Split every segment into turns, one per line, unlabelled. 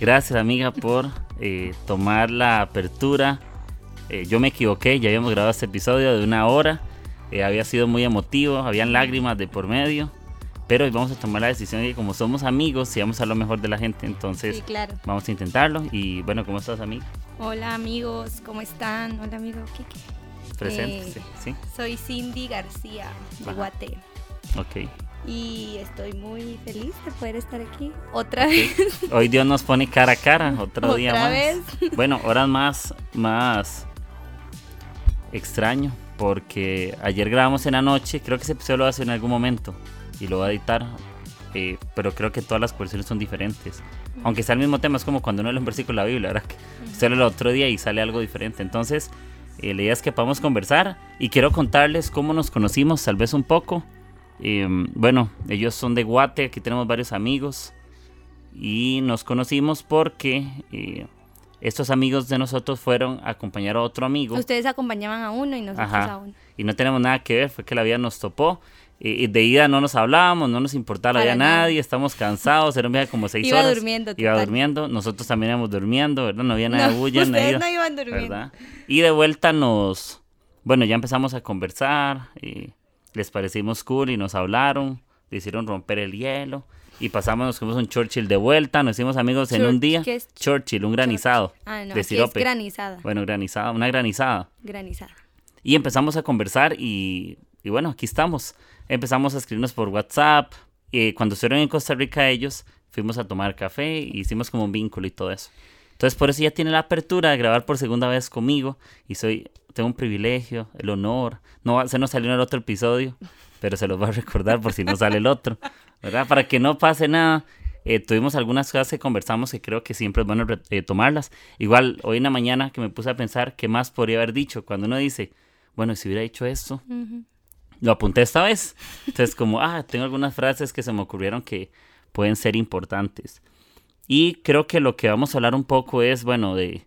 Gracias amiga por eh, tomar la apertura. Eh, yo me equivoqué, ya habíamos grabado este episodio de una hora. Eh, había sido muy emotivo, habían lágrimas de por medio. Pero hoy vamos a tomar la decisión de que como somos amigos, y vamos a lo mejor de la gente, entonces
Sí, claro.
vamos a intentarlo. Y bueno, ¿cómo estás amiga?
Hola amigos, ¿cómo están? Hola amigo Kike.
Presente,
Eh,
sí,
Soy Cindy García de. Guate
sí, ok.
Y estoy muy feliz de poder estar aquí otra vez.
Hoy Dios nos pone cara a cara, otro día más.
vez.
Bueno, horas más, más extraño, porque ayer grabamos en la noche, creo que ese episodio lo hacer en algún momento y lo voy a editar, eh, pero creo que todas las versiones son diferentes. Aunque sea el mismo tema, es como cuando uno lee un versículo de la Biblia, ¿verdad? Usted lee el otro día y sale algo diferente. Entonces, eh, la idea es que podamos conversar y quiero contarles cómo nos conocimos, tal vez un poco. Eh, bueno, ellos son de Guate, aquí tenemos varios amigos y nos conocimos porque eh, estos amigos de nosotros fueron a acompañar a otro amigo
Ustedes acompañaban a uno y nosotros
Ajá.
a uno.
y no tenemos nada que ver, fue que la vida nos topó. eh, de ida no nos hablábamos, no nos importaba la
nada.
nadie, estamos cansados, era un viaje como seis
Iba
horas.
durmiendo,
Iba
total.
durmiendo, nosotros también íbamos durmiendo, ¿verdad? No había nada de
No,
bulla, no
ustedes no iban durmiendo.
¿verdad? Y de vuelta nos, bueno, ya empezamos a conversar, y les parecimos cool y nos hablaron, le hicieron romper el hielo y pasamos, nos comimos un Churchill de vuelta, nos hicimos amigos en un día.
¿qué es
Churchill, un granizado
Ah, no,
de
aquí es
sirope.
granizada.
Bueno, granizada, una granizada.
Granizada.
Y empezamos a conversar y, y bueno, aquí estamos. Empezamos a escribirnos por WhatsApp. eh, cuando estuvieron en Costa Rica ellos, fuimos a tomar café y hicimos como un vínculo y todo eso. Entonces por eso ya tiene la apertura de grabar por segunda vez conmigo y soy, tengo un privilegio, el honor. No va- se nos salió en el otro episodio, pero se los voy a recordar por si no sale el otro, ¿verdad? Para que no pase nada. Eh, tuvimos algunas cosas que conversamos que creo que siempre es bueno eh, tomarlas. Igual hoy en la mañana que me puse a pensar qué más podría haber dicho cuando uno dice, bueno, si hubiera dicho esto, lo apunté esta vez. Entonces como, ah, tengo algunas frases que se me ocurrieron que pueden ser importantes. Y creo que lo que vamos a hablar un poco es, bueno, de,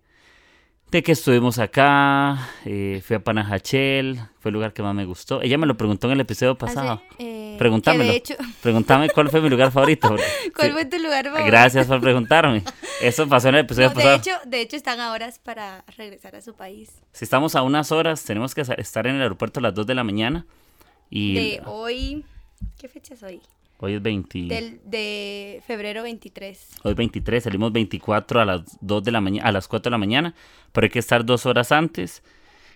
de que estuvimos acá, eh, fui a Panajachel, fue el lugar que más me gustó. Ella me lo preguntó en el episodio pasado.
Hace, eh,
Preguntámelo.
hecho,
Pregúntame cuál fue mi lugar favorito.
¿cuál
sí.
fue tu lugar favorito?
Gracias por preguntarme. Eso pasó en el episodio
No, de
pasado.
hecho, de hecho están a horas para regresar a su país.
Si estamos a unas horas, tenemos que estar en el aeropuerto a las 2 de la mañana. Y
De hoy, ¿qué fecha es hoy?
Hoy es 20,
Del, de febrero 23.
hoy es 23, salimos 24 a las 2 de la mañana, a las 4 de la mañana, pero hay que estar dos horas antes.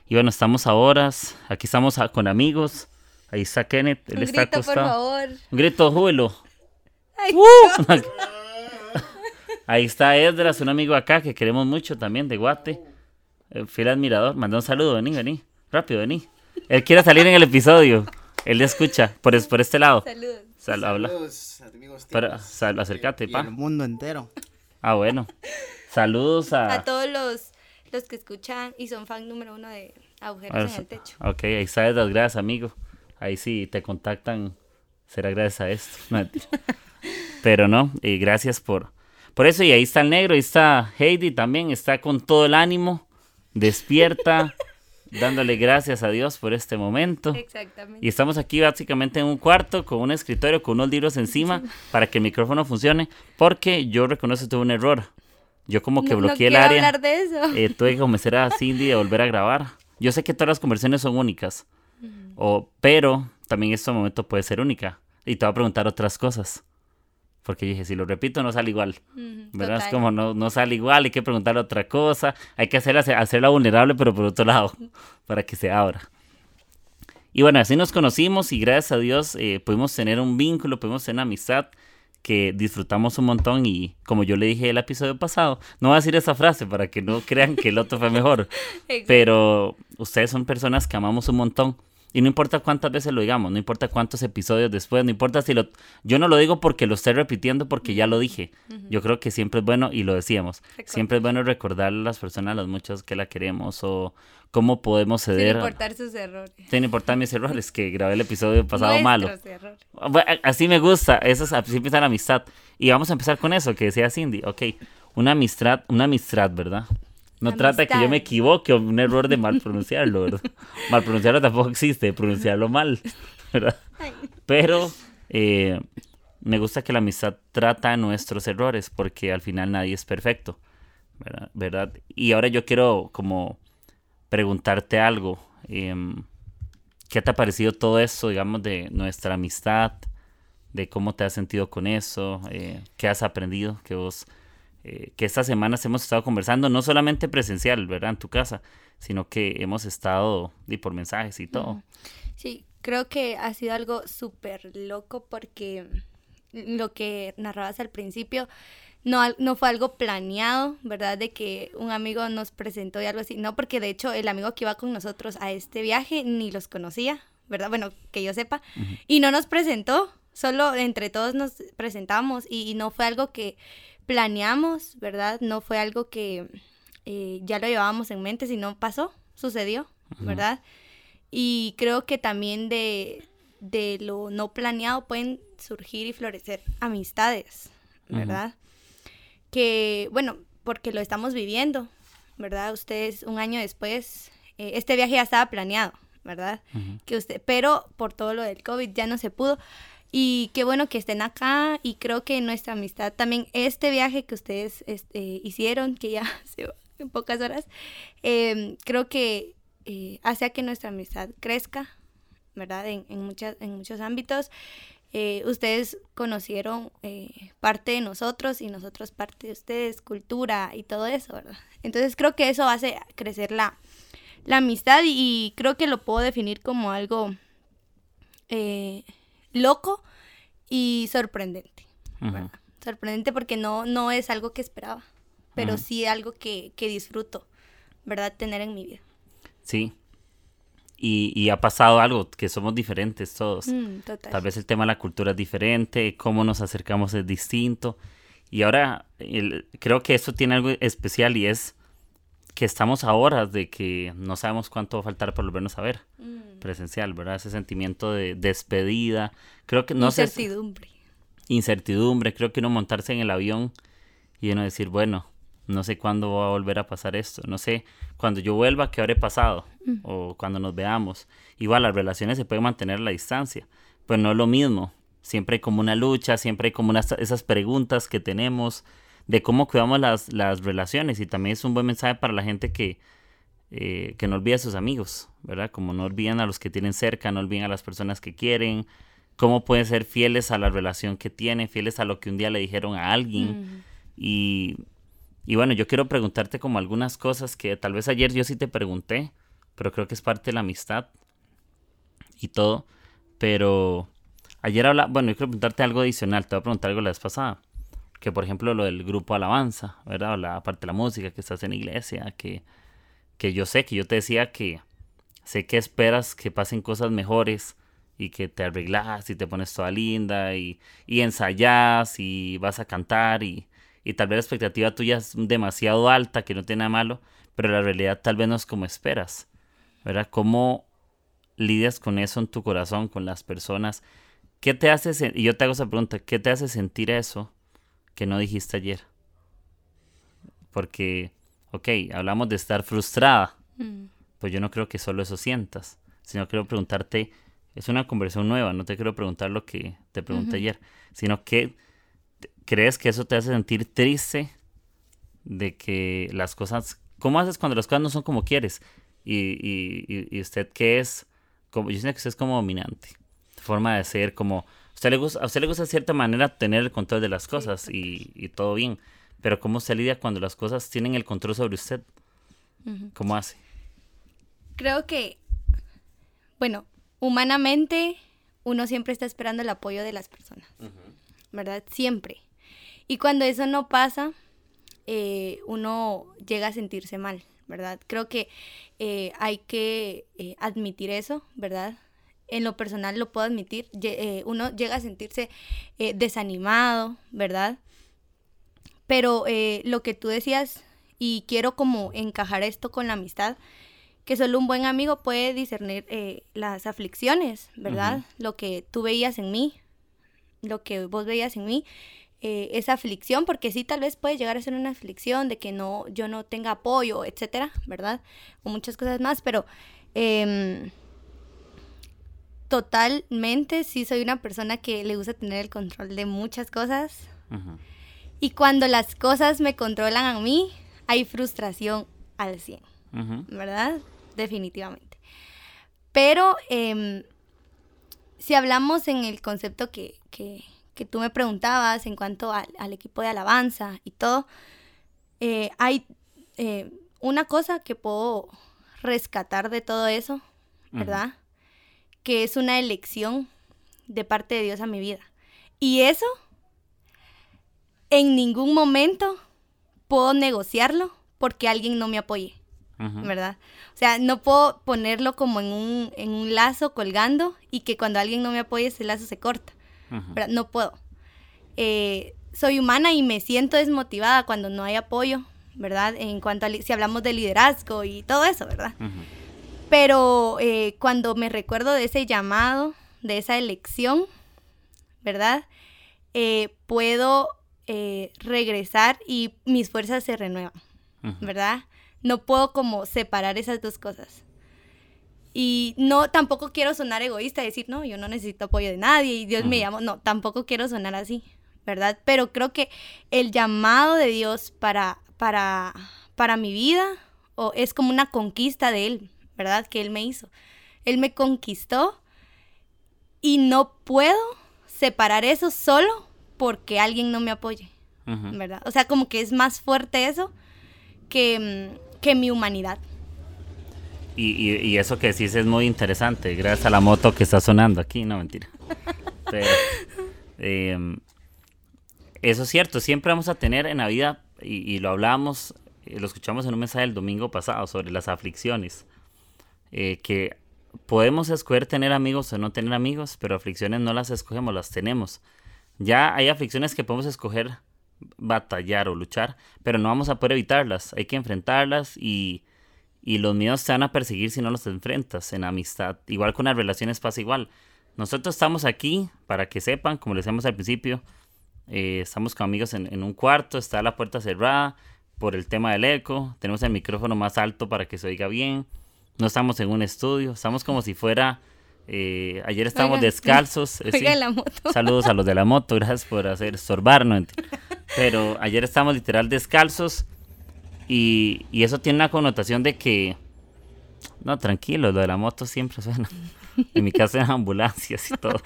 Y bueno, estamos a horas, aquí estamos a- con amigos. Ahí está Kenneth, él
Un
está
grito, por
acostado.
favor.
Un grito, júbilo.
Ay,
Ahí está Esdras, un amigo acá que queremos mucho también, de Guate. Eh, Fiel admirador. Manda un saludo, vení, vení. Rápido, vení. Él quiere salir en el episodio. Él le escucha, por, por este lado.
Saludos.
Sal, habla.
Saludos, amigos
Para,
tíos.
sal, acércate,
Y
pa.
el mundo entero.
Ah, bueno. Saludos a...
A todos los, los que escuchan y son fan número uno de Agujeros en el Techo.
Ok, ahí está Esdras, gracias, amigo. Ahí sí te contactan, será gracias a esto. Pero no, y gracias por, por eso. Y ahí está el negro, ahí está Heidi también, está con todo el ánimo, despierta, dándole gracias a Dios por este momento.
Exactamente.
Y estamos aquí básicamente en un cuarto con un escritorio, con unos libros encima para que el micrófono funcione, porque yo reconozco que tuve un error. Yo como que
No- no
bloqueé el área.
hablar de eso.
Eh, tuve que convencer a Cindy de volver a grabar. Yo sé que todas las conversaciones son únicas, o, pero también este momento puede ser única. Y te voy a preguntar otras cosas. Porque dije, si lo repito, no sale igual.
Ujú,
¿Verdad? Es
total.
como no, no sale igual, hay que preguntar otra cosa. Hay que hacer, hacerla vulnerable, pero por otro lado, para que se abra. Y bueno, así nos conocimos y gracias a Dios eh, pudimos tener un vínculo, pudimos tener una amistad que disfrutamos un montón y como yo le dije el episodio pasado, no voy a decir esa frase para que no crean que el otro fue mejor, pero ustedes son personas que amamos un montón Y no importa cuántas veces lo digamos, no importa cuántos episodios después, no importa si lo... Yo no lo digo porque lo esté repitiendo, porque ya lo dije. Yo creo que siempre es bueno, y lo decíamos, siempre es bueno recordarle a las personas, las muchas que la queremos, o cómo podemos ceder...
Sin importar sus errores.
Sin importar mis errores, que grabé el episodio pasado malo. Errores. así me gusta, eso es, así empieza la amistad. Y vamos a empezar con eso, que decía Cindy, ok, una amistad, una amistad, ¿verdad? No trata que yo me equivoque o un error de mal pronunciarlo, ¿verdad? mal pronunciarlo tampoco existe, pronunciarlo mal, ¿verdad? Pero eh, me gusta que la amistad trata nuestros errores porque al final nadie es perfecto, ¿verdad? Y ahora yo quiero como preguntarte algo. Em, ¿Qué te ha parecido todo eso, digamos, de nuestra amistad? De cómo te has sentido con eso, eh, qué has aprendido, que vos eh, que estas semanas hemos estado conversando, no solamente presencial, ¿verdad? En tu casa, sino que hemos estado y por mensajes y todo.
Sí, creo que ha sido algo súper loco porque lo que narrabas al principio no, no fue algo planeado, ¿verdad? De que un amigo nos presentó y algo así. No, porque de hecho el amigo que iba con nosotros a este viaje ni los conocía, ¿verdad? Bueno, que yo sepa. Y no nos presentó, solo entre todos nos presentamos y no fue algo que planeamos, ¿verdad? No fue algo que eh, ya lo llevábamos en mente, sino pasó, sucedió, ¿verdad? Y creo que también de, de, lo no planeado pueden surgir y florecer amistades, ¿verdad? Que, bueno, porque lo estamos viviendo, ¿verdad? Ustedes un año después, eh, este viaje ya estaba planeado, ¿verdad? Que usted, pero por todo lo del COVID ya no se pudo. Y qué bueno que estén acá y creo que nuestra amistad también, este viaje que ustedes este, hicieron, que ya hace en pocas horas, em, creo que eh, hace que nuestra amistad crezca, ¿verdad? En, en, muchas, en muchos ámbitos. Eh, ustedes conocieron eh, parte de nosotros y nosotros parte de ustedes, cultura y todo eso, ¿verdad? Entonces creo que eso hace crecer la, la amistad y, creo que lo puedo definir como algo loco y sorprendente. Sorprendente porque no, no es algo que esperaba, pero sí algo que, disfruto, ¿verdad? Tener en mi vida.
Sí. Y, ha pasado algo, que somos diferentes todos. Mm, Tal vez el tema de la cultura es diferente, cómo nos acercamos es distinto. Y ahora creo que esto tiene algo especial y es que estamos a horas de que no sabemos cuánto va a faltar para volvernos a ver mm. presencial, ¿verdad? Ese sentimiento de despedida, creo que no
incertidumbre.
incertidumbre, creo que uno montarse en el avión y uno decir, bueno, no sé cuándo va a volver a pasar esto, no sé cuando yo vuelva qué habré pasado mm. o cuando nos veamos. Igual las relaciones se pueden mantener a la distancia, pero no es lo mismo. Siempre hay como una lucha, siempre hay como unas, esas preguntas que tenemos, de cómo cuidamos las, las relaciones y también es un buen mensaje para la gente que, eh, que no olvida a sus amigos, ¿verdad? Como no olviden a los que tienen cerca, no olviden a las personas que quieren, cómo pueden ser fieles a la relación que tienen, fieles a lo que un día le dijeron a alguien. y, y bueno, yo quiero preguntarte como algunas cosas que tal vez ayer yo sí te pregunté, pero creo que es parte de la amistad y todo. Pero ayer habla, bueno, yo quiero preguntarte algo adicional, te voy a preguntar algo la vez pasada que por ejemplo lo del grupo alabanza, ¿verdad? la parte de la música que estás en iglesia, que, que yo sé, que yo te decía que sé que esperas que pasen cosas mejores y que te arreglas y te pones toda linda y, y ensayas y vas a cantar y, y tal vez la expectativa tuya es demasiado alta, que no tiene nada malo, pero la realidad tal vez no es como esperas, ¿verdad? ¿Cómo lidias con eso en tu corazón, con las personas? ¿Qué te hace, y yo te hago esa pregunta, ¿qué te hace sentir eso? Que no dijiste ayer? Porque, ok, hablamos de estar frustrada. Mm. Pues yo no creo que solo eso sientas, sino quiero preguntarte, es una conversación nueva, no te quiero preguntar lo que te pregunté ayer, sino que crees que eso te hace sentir triste de que las cosas, ¿cómo haces cuando las cosas no son como quieres? Y, y, y usted qué es, como, yo siento que usted es como dominante, forma de ser como usted le gusta, a usted le gusta de cierta manera tener el control de las cosas y, todo bien, pero ¿cómo se lidia cuando las cosas tienen el control sobre usted? ¿Cómo hace?
Creo que, bueno, humanamente uno siempre está esperando el apoyo de las personas, ¿verdad? Siempre. Y cuando eso no pasa, eh, uno llega a sentirse mal, ¿verdad? Creo que eh, hay que eh, admitir eso, ¿verdad? En lo personal lo puedo admitir, eh, uno llega a sentirse eh, desanimado, ¿verdad? Pero eh, lo que tú decías, y quiero como encajar esto con la amistad, que solo un buen amigo puede discernir las aflicciones, ¿verdad? Lo que tú veías en mí, lo que vos veías en mí, esa aflicción, porque sí, tal vez puede llegar a ser una aflicción de que no, yo no tenga apoyo, etcétera, ¿verdad? O muchas cosas más, pero em, totalmente sí soy una persona que le gusta tener el control de muchas cosas. Y cuando las cosas me controlan a mí, hay frustración al 100, ¿verdad? Definitivamente. Pero em, si hablamos en el concepto que, tú me preguntabas en cuanto al equipo de alabanza y todo, eh, hay eh, una cosa que puedo rescatar de todo eso, ¿verdad? Que es una elección de parte de Dios a mi vida. Y eso, en ningún momento puedo negociarlo porque alguien no me apoye, ¿verdad? O sea, no puedo ponerlo como en un, en un lazo colgando y que cuando alguien no me apoye ese lazo se corta, ¿verdad? No puedo. Eh, soy humana y me siento desmotivada cuando no hay apoyo, ¿verdad? En cuanto a, si hablamos de liderazgo y todo eso, ¿verdad? Pero eh, cuando me recuerdo de ese llamado, de esa elección, ¿verdad? Eh, puedo eh, regresar y mis fuerzas se renuevan, ¿verdad? No puedo como separar esas dos cosas. Y no, tampoco quiero sonar egoísta, decir, no, yo no necesito apoyo de nadie y Dios me llama. No, tampoco quiero sonar así, ¿verdad? Pero creo que el llamado de Dios para, para, para mi vida o es como una conquista de Él, ¿verdad? Que Él me hizo. Él me conquistó y no puedo separar eso solo porque alguien no me apoye, ¿verdad? O sea, como que es más fuerte eso que, mm, que mi humanidad.
Y, y, eso que decís es muy interesante, gracias a la moto que está sonando aquí, no mentira. Em, eso es cierto, siempre vamos a tener en la vida, y, y lo hablábamos, eh, lo escuchamos en un mensaje del domingo pasado sobre las aflicciones. Eh, que podemos escoger tener amigos o no tener amigos, pero aflicciones no las escogemos, las tenemos. Ya hay aflicciones que podemos escoger batallar o luchar, pero no vamos a poder evitarlas, hay que enfrentarlas y, y los miedos te van a perseguir si no los enfrentas en amistad. Igual con las relaciones pasa igual. Nosotros estamos aquí para que sepan, como les decíamos al principio, eh, estamos con amigos en, en, un cuarto, está la puerta cerrada por el tema del eco, tenemos el micrófono más alto para que se oiga bien. No estamos en un estudio, estamos como si fuera... Eh, ayer estábamos descalzos.
Eh, la moto.
Saludos a los de la moto, gracias por hacer estorbarnos. Pero ayer estábamos literal descalzos y, y, eso tiene una connotación de que... No, tranquilo, lo de la moto siempre suena. En mi casa en ambulancias y todo.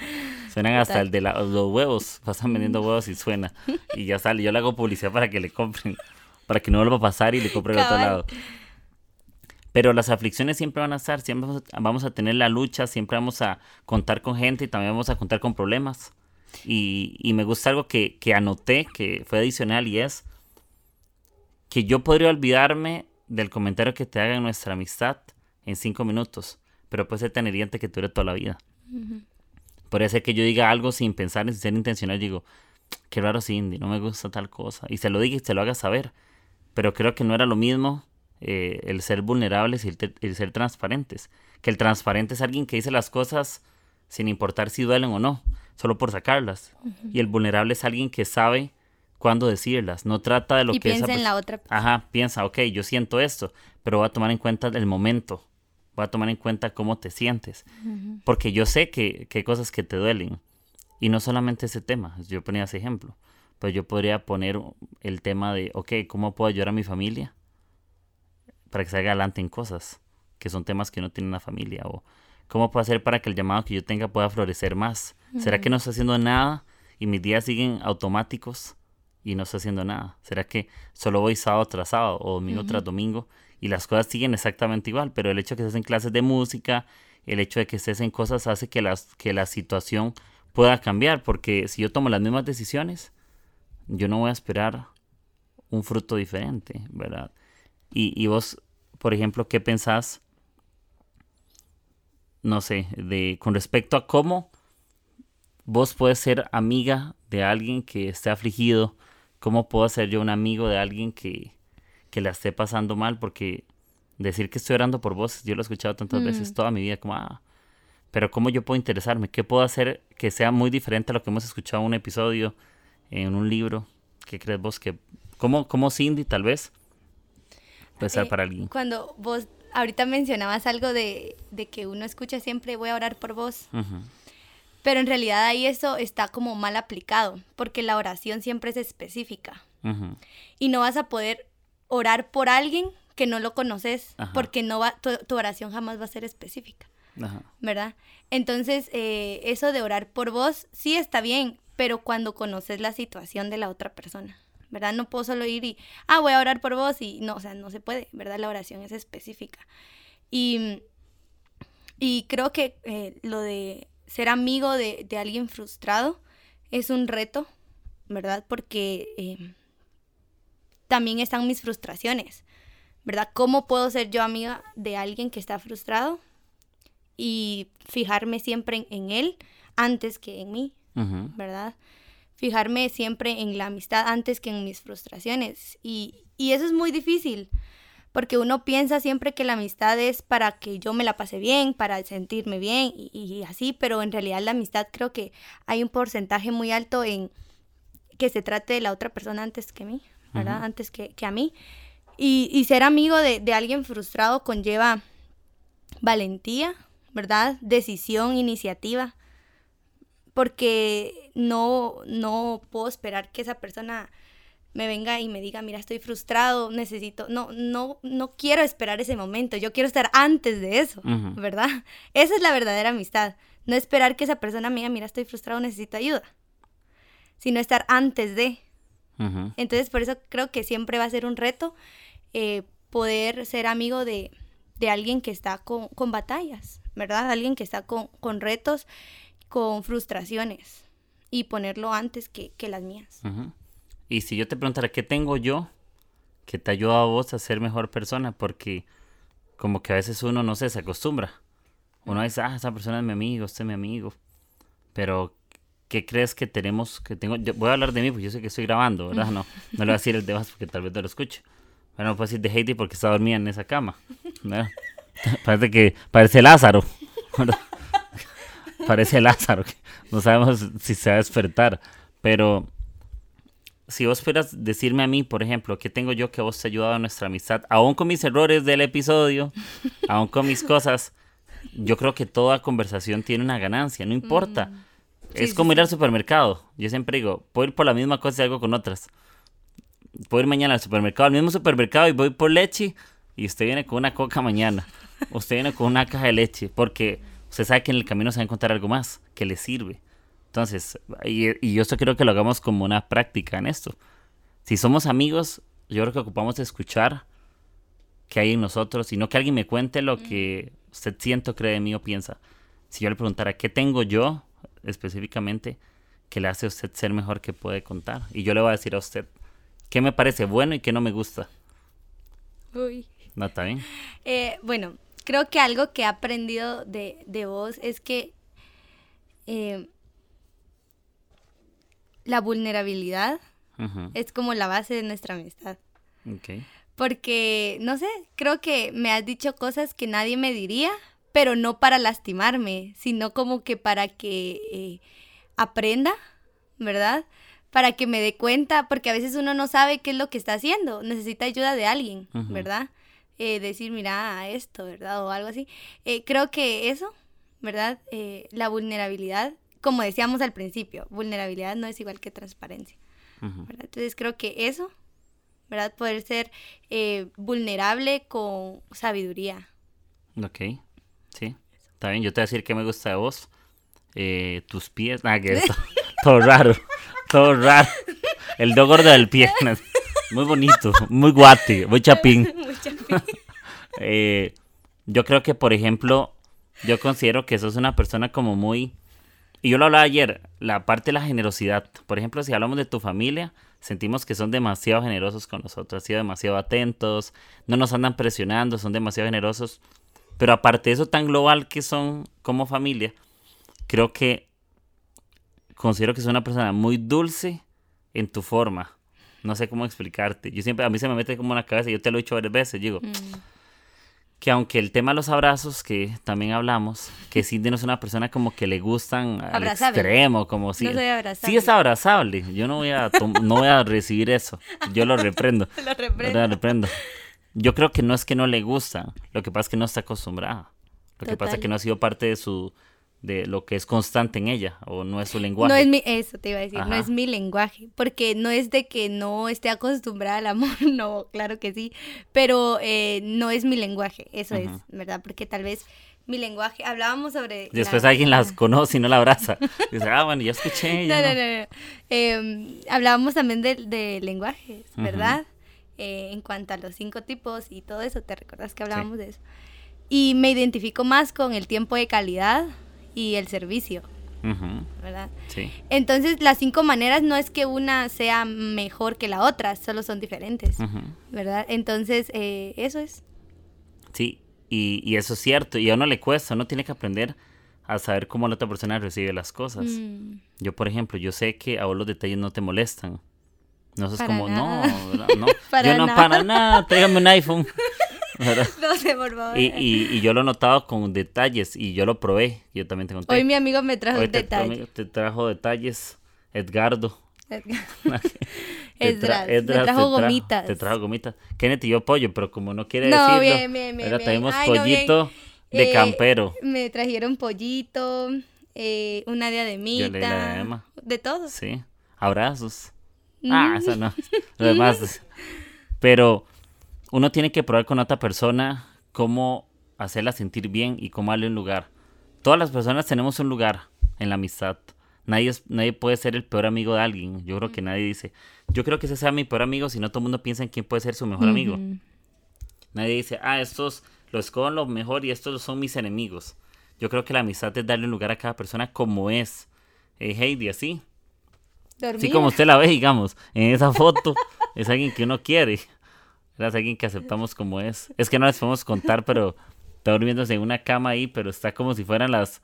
Suenan hasta el de los huevos. Pasan vendiendo huevos y suena. Y ya sale. Yo le hago publicidad para que le compren. Para que no vuelva a pasar y le compren al otro lado. Pero las aflicciones siempre van a estar, siempre vamos a, tener la lucha, siempre vamos a contar con gente y también vamos a contar con problemas. Y, me gusta algo que, anoté, que fue adicional, y es que yo podría olvidarme del comentario que te haga en nuestra amistad en cinco minutos, pero puede ser tan hiriente que dure toda la vida. Puede ser que yo diga algo sin pensar, sin ser intencional, digo, qué raro Cindy, no me gusta tal cosa, y se lo diga y se lo haga saber. Pero creo que no era lo mismo eh, el ser vulnerables y el, ser transparentes. Que el transparente es alguien que dice las cosas sin importar si duelen o no, solo por sacarlas. Y el vulnerable es alguien que sabe cuándo decirlas, no trata de lo
y
que
piensa en la otra.
Ajá, piensa, ok, yo siento esto, pero voy a tomar en cuenta el momento, voy a tomar en cuenta cómo te sientes, porque yo sé que, que, hay cosas que te duelen, y no solamente ese tema, yo ponía ese ejemplo, pues yo podría poner el tema de, ok, ¿cómo puedo ayudar a mi familia? Para que salga adelante en cosas que son temas que no tienen una familia o cómo puedo hacer para que el llamado que yo tenga pueda florecer más. ¿Será que no estoy haciendo nada y mis días siguen automáticos y no estoy haciendo nada? ¿Será que solo voy sábado tras sábado o domingo tras domingo y las cosas siguen exactamente igual? Pero el hecho de que estés en clases de música, el hecho de que estés en cosas hace que, las, que la situación pueda cambiar porque si yo tomo las mismas decisiones, yo no voy a esperar un fruto diferente, ¿verdad? Y, vos, por ejemplo, ¿qué pensás? no sé, de con respecto a cómo vos puedes ser amiga de alguien que esté afligido, cómo puedo ser yo un amigo de alguien que, que la esté pasando mal, porque decir que estoy orando por vos, yo lo he escuchado tantas veces toda mi vida, como, ah, pero cómo yo puedo interesarme, qué puedo hacer que sea muy diferente a lo que hemos escuchado en un episodio, en un libro, ¿qué crees vos que, cómo, cómo Cindy tal vez
Eh,
para alguien?
Cuando vos ahorita mencionabas algo de, de que uno escucha siempre voy a orar por vos, pero en realidad ahí eso está como mal aplicado, porque la oración siempre es específica y no vas a poder orar por alguien que no lo conoces,
Ajá.
porque no va, tu, tu oración jamás va a ser específica,
ajá,
¿verdad? Entonces, eh, eso de orar por vos sí está bien, pero cuando conoces la situación de la otra persona, ¿verdad? No puedo solo ir y, ah, voy a orar por vos y no, o sea, no se puede, ¿verdad? La oración es específica. Y, y creo que eh, lo de ser amigo de, de alguien frustrado es un reto, ¿verdad? Porque eh, también están mis frustraciones, ¿verdad? ¿Cómo puedo ser yo amiga de alguien que está frustrado y fijarme siempre en, en él antes que en mí, ¿verdad? Fijarme siempre en la amistad antes que en mis frustraciones. Y, y eso es muy difícil, porque uno piensa siempre que la amistad es para que yo me la pase bien, para sentirme bien y, y así, pero en realidad la amistad creo que hay un porcentaje muy alto en que se trate de la otra persona antes que mí, ¿verdad? Antes que, que a mí. Y, y ser amigo de, de alguien frustrado conlleva valentía, ¿verdad? Decisión, iniciativa porque no, no puedo esperar que esa persona me venga y me diga, mira, estoy frustrado, necesito, no, no, no quiero esperar ese momento, yo quiero estar antes de eso. ¿verdad? Esa es la verdadera amistad, no esperar que esa persona me diga, mira, estoy frustrado, necesito ayuda, sino estar antes de. Entonces, por eso creo que siempre va a ser un reto eh, poder ser amigo de, de alguien que está con, con batallas, ¿verdad? Alguien que está con, con retos, con frustraciones y ponerlo antes que, que las mías.
Y si yo te preguntara qué tengo yo que te ayuda a vos a ser mejor persona, porque como que a veces uno no sé, se acostumbra. Uno dice, ah, esa persona es mi amigo, este es mi amigo. Pero, ¿qué crees que tenemos? que tengo yo Voy a hablar de mí, porque yo sé que estoy grabando, ¿verdad? No, no le voy a decir el de porque tal vez no lo escuche. Bueno, no puedo decir de Heidi porque está dormida en esa cama. ¿verdad? Parece que parece Lázaro. ¿verdad? Parece Lázaro. que No sabemos si se va a despertar. Pero si vos pudieras decirme a mí, por ejemplo, ¿qué tengo yo que vos te ha ayudado a nuestra amistad? Aún con mis errores del episodio, aún con mis cosas, yo creo que toda conversación tiene una ganancia, no importa.
Sí,
es
sí,
como ir
sí.
al supermercado. Yo siempre digo, puedo ir por la misma cosa y algo con otras. Puedo ir mañana al supermercado, al mismo supermercado y voy por leche y usted viene con una coca mañana. Usted viene con una caja de leche porque usted sabe que en el camino se va a encontrar algo más que le sirve. Entonces, y, y yo esto creo que lo hagamos como una práctica en esto. Si somos amigos, yo creo que ocupamos escuchar qué hay en nosotros y no que alguien me cuente lo que usted siente cree de mí o piensa. Si yo le preguntara qué tengo yo específicamente que le hace a usted ser mejor que puede contar. Y yo le voy a decir a usted qué me parece bueno y qué no me gusta.
Uy.
¿No está bien?
Eh, bueno, creo que algo que he aprendido de, de vos es que eh, la vulnerabilidad es como la base de nuestra amistad.
ok.
Porque, no sé, creo que me has dicho cosas que nadie me diría, pero no para lastimarme, sino como que para que eh, aprenda, ¿verdad? Para que me dé cuenta, porque a veces uno no sabe qué es lo que está haciendo, necesita ayuda de alguien. ¿verdad? Eh, decir, mira, esto, ¿verdad? O algo así. Eh, creo que eso, ¿verdad? Eh, la vulnerabilidad, como decíamos al principio, vulnerabilidad no es igual que transparencia. Entonces creo que eso, ¿verdad? Poder ser vulnerable con sabiduría.
Ok. Sí. Está bien. Yo te voy a decir qué me gusta de vos. Eh, tus pies. Nada que esto. todo raro. Todo raro. El do gordo del pie. Muy bonito. Muy guate. Muy chapín.
Mucha
Eh, yo creo que, por ejemplo, yo considero que sos una persona como muy... Y yo lo hablaba ayer, la parte de la generosidad. Por ejemplo, si hablamos de tu familia, sentimos que son demasiado generosos con nosotros, han sido demasiado atentos, no nos andan presionando, son demasiado generosos. Pero aparte de eso tan global que son como familia, creo que considero que es una persona muy dulce en tu forma. No sé cómo explicarte. Yo siempre, a mí se me mete como en la cabeza, yo te lo he dicho varias veces, digo,
Mm.
que aunque el tema de los abrazos, que también hablamos, que Cindy no es una persona como que le gustan al
Abrazable.
extremo, como si...
No soy abrazable.
Sí es abrazable, yo no voy a, no voy a recibir eso, yo lo reprendo.
Lo reprendo.
Lo reprendo. Yo creo que no es que no le gusta, lo que pasa es que no está acostumbrada. Lo que pasa es que no ha sido parte de su de lo que es constante en ella o no es su lenguaje.
No es mi, eso te iba a decir, no es mi lenguaje, porque no es de que no esté acostumbrada al amor, no, claro que sí, pero eh, no es mi lenguaje, eso es. ¿verdad? Porque tal vez mi lenguaje, hablábamos sobre...
Después
la-
alguien las conoce y no la abraza. Dice, ah, bueno, ya escuché.
No,
ya
no,
no".
no, no. Eh, hablábamos también de, de lenguajes. ¿verdad? Eh, en cuanto a los cinco tipos y todo eso, ¿te recuerdas que hablábamos de eso? Y me identifico más con el tiempo de calidad y el servicio, ¿verdad?
Sí.
Entonces, las cinco maneras no es que una sea mejor que la otra, solo son diferentes. ¿verdad? Entonces, eh, eso es.
Sí, y, y eso es cierto. Y a uno le cuesta, uno tiene que aprender a saber cómo la otra persona recibe las cosas.
Mm,
Yo, por ejemplo, yo sé que a vos los detalles no te molestan. No es como,
nada.
no, ¿verdad? no.
Para
yo no,
nada.
para nada, tráigame un iPhone. ¿verdad?
No sé, por favor.
Y, y, y yo lo he notado con detalles y yo lo probé. Yo también te conté.
Hoy mi amigo me trajo
Hoy
un
te,
detalle.
te trajo detalles, Edgardo. Te
Esdras,
tra-
trajo
te trajo-
gomitas.
Te trajo gomitas. Kenneth y yo pollo, pero como no quiere
No,
decirlo,
bien, bien, bien,
traemos
Ay, no,
pollito de
Eh,
campero.
Me trajeron pollito, eh, una
Yo le
diademita,
diadema.
de todo.
Sí, abrazos.
Mm.
Ah, eso no. Lo demás. Pero uno tiene que probar con otra persona cómo hacerla sentir bien y cómo darle un lugar. Todas las personas tenemos un lugar en la amistad. Nadie, es- nadie puede ser el peor amigo de alguien. Yo creo que nadie dice, yo creo que ese sea mi peor amigo, si no todo el mundo piensa en quién puede ser su mejor amigo. Nadie dice, ah, estos los escogen lo mejor y estos son mis enemigos. Yo creo que la amistad es darle un lugar a cada persona como es. Eh, Heidi, así. Así
Dormida.
como usted la ve, digamos, en esa foto, es alguien que uno quiere. Es alguien que aceptamos como es. Es que no les podemos contar, pero está durmiéndose en una cama ahí, pero está como si fueran las,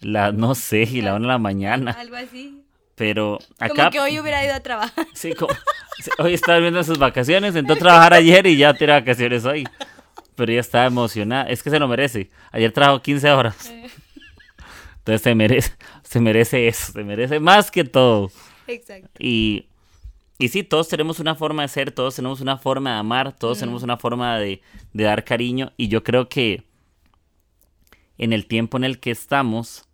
las no sé, y la una de la mañana.
Algo así.
Pero acá,
Como que hoy hubiera ido a trabajar.
sí, como- hoy está durmiendo en sus vacaciones, entró a trabajar ayer y ya tiene vacaciones hoy. Pero ella está emocionada, es que se lo merece. Ayer trabajó 15 horas. Entonces se merece, se merece eso, se merece más que todo.
Exacto.
Y, y sí, todos tenemos una forma de ser, todos tenemos una forma de amar, todos tenemos una forma de, de dar cariño. Y yo creo que en el tiempo en el que estamos,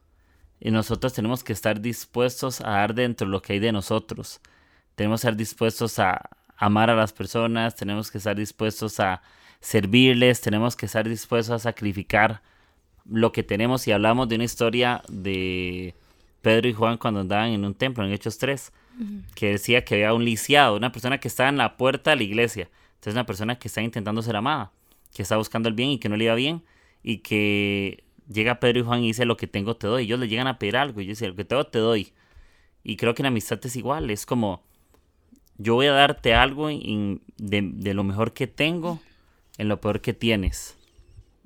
eh, nosotros tenemos que estar dispuestos a dar dentro lo que hay de nosotros. Tenemos que estar dispuestos a amar a las personas, tenemos que estar dispuestos a servirles, tenemos que estar dispuestos a sacrificar lo que tenemos. Y hablamos de una historia de Pedro y Juan cuando andaban en un templo, en Hechos 3 que decía que había un lisiado, una persona que estaba en la puerta de la iglesia. Entonces, una persona que está intentando ser amada, que está buscando el bien y que no le iba bien, y que llega Pedro y Juan y dice: Lo que tengo te doy. Ellos le llegan a pedir algo, y yo dice: Lo que tengo te doy. Y creo que en amistad es igual, es como: Yo voy a darte algo de lo mejor que tengo, en lo peor que tienes,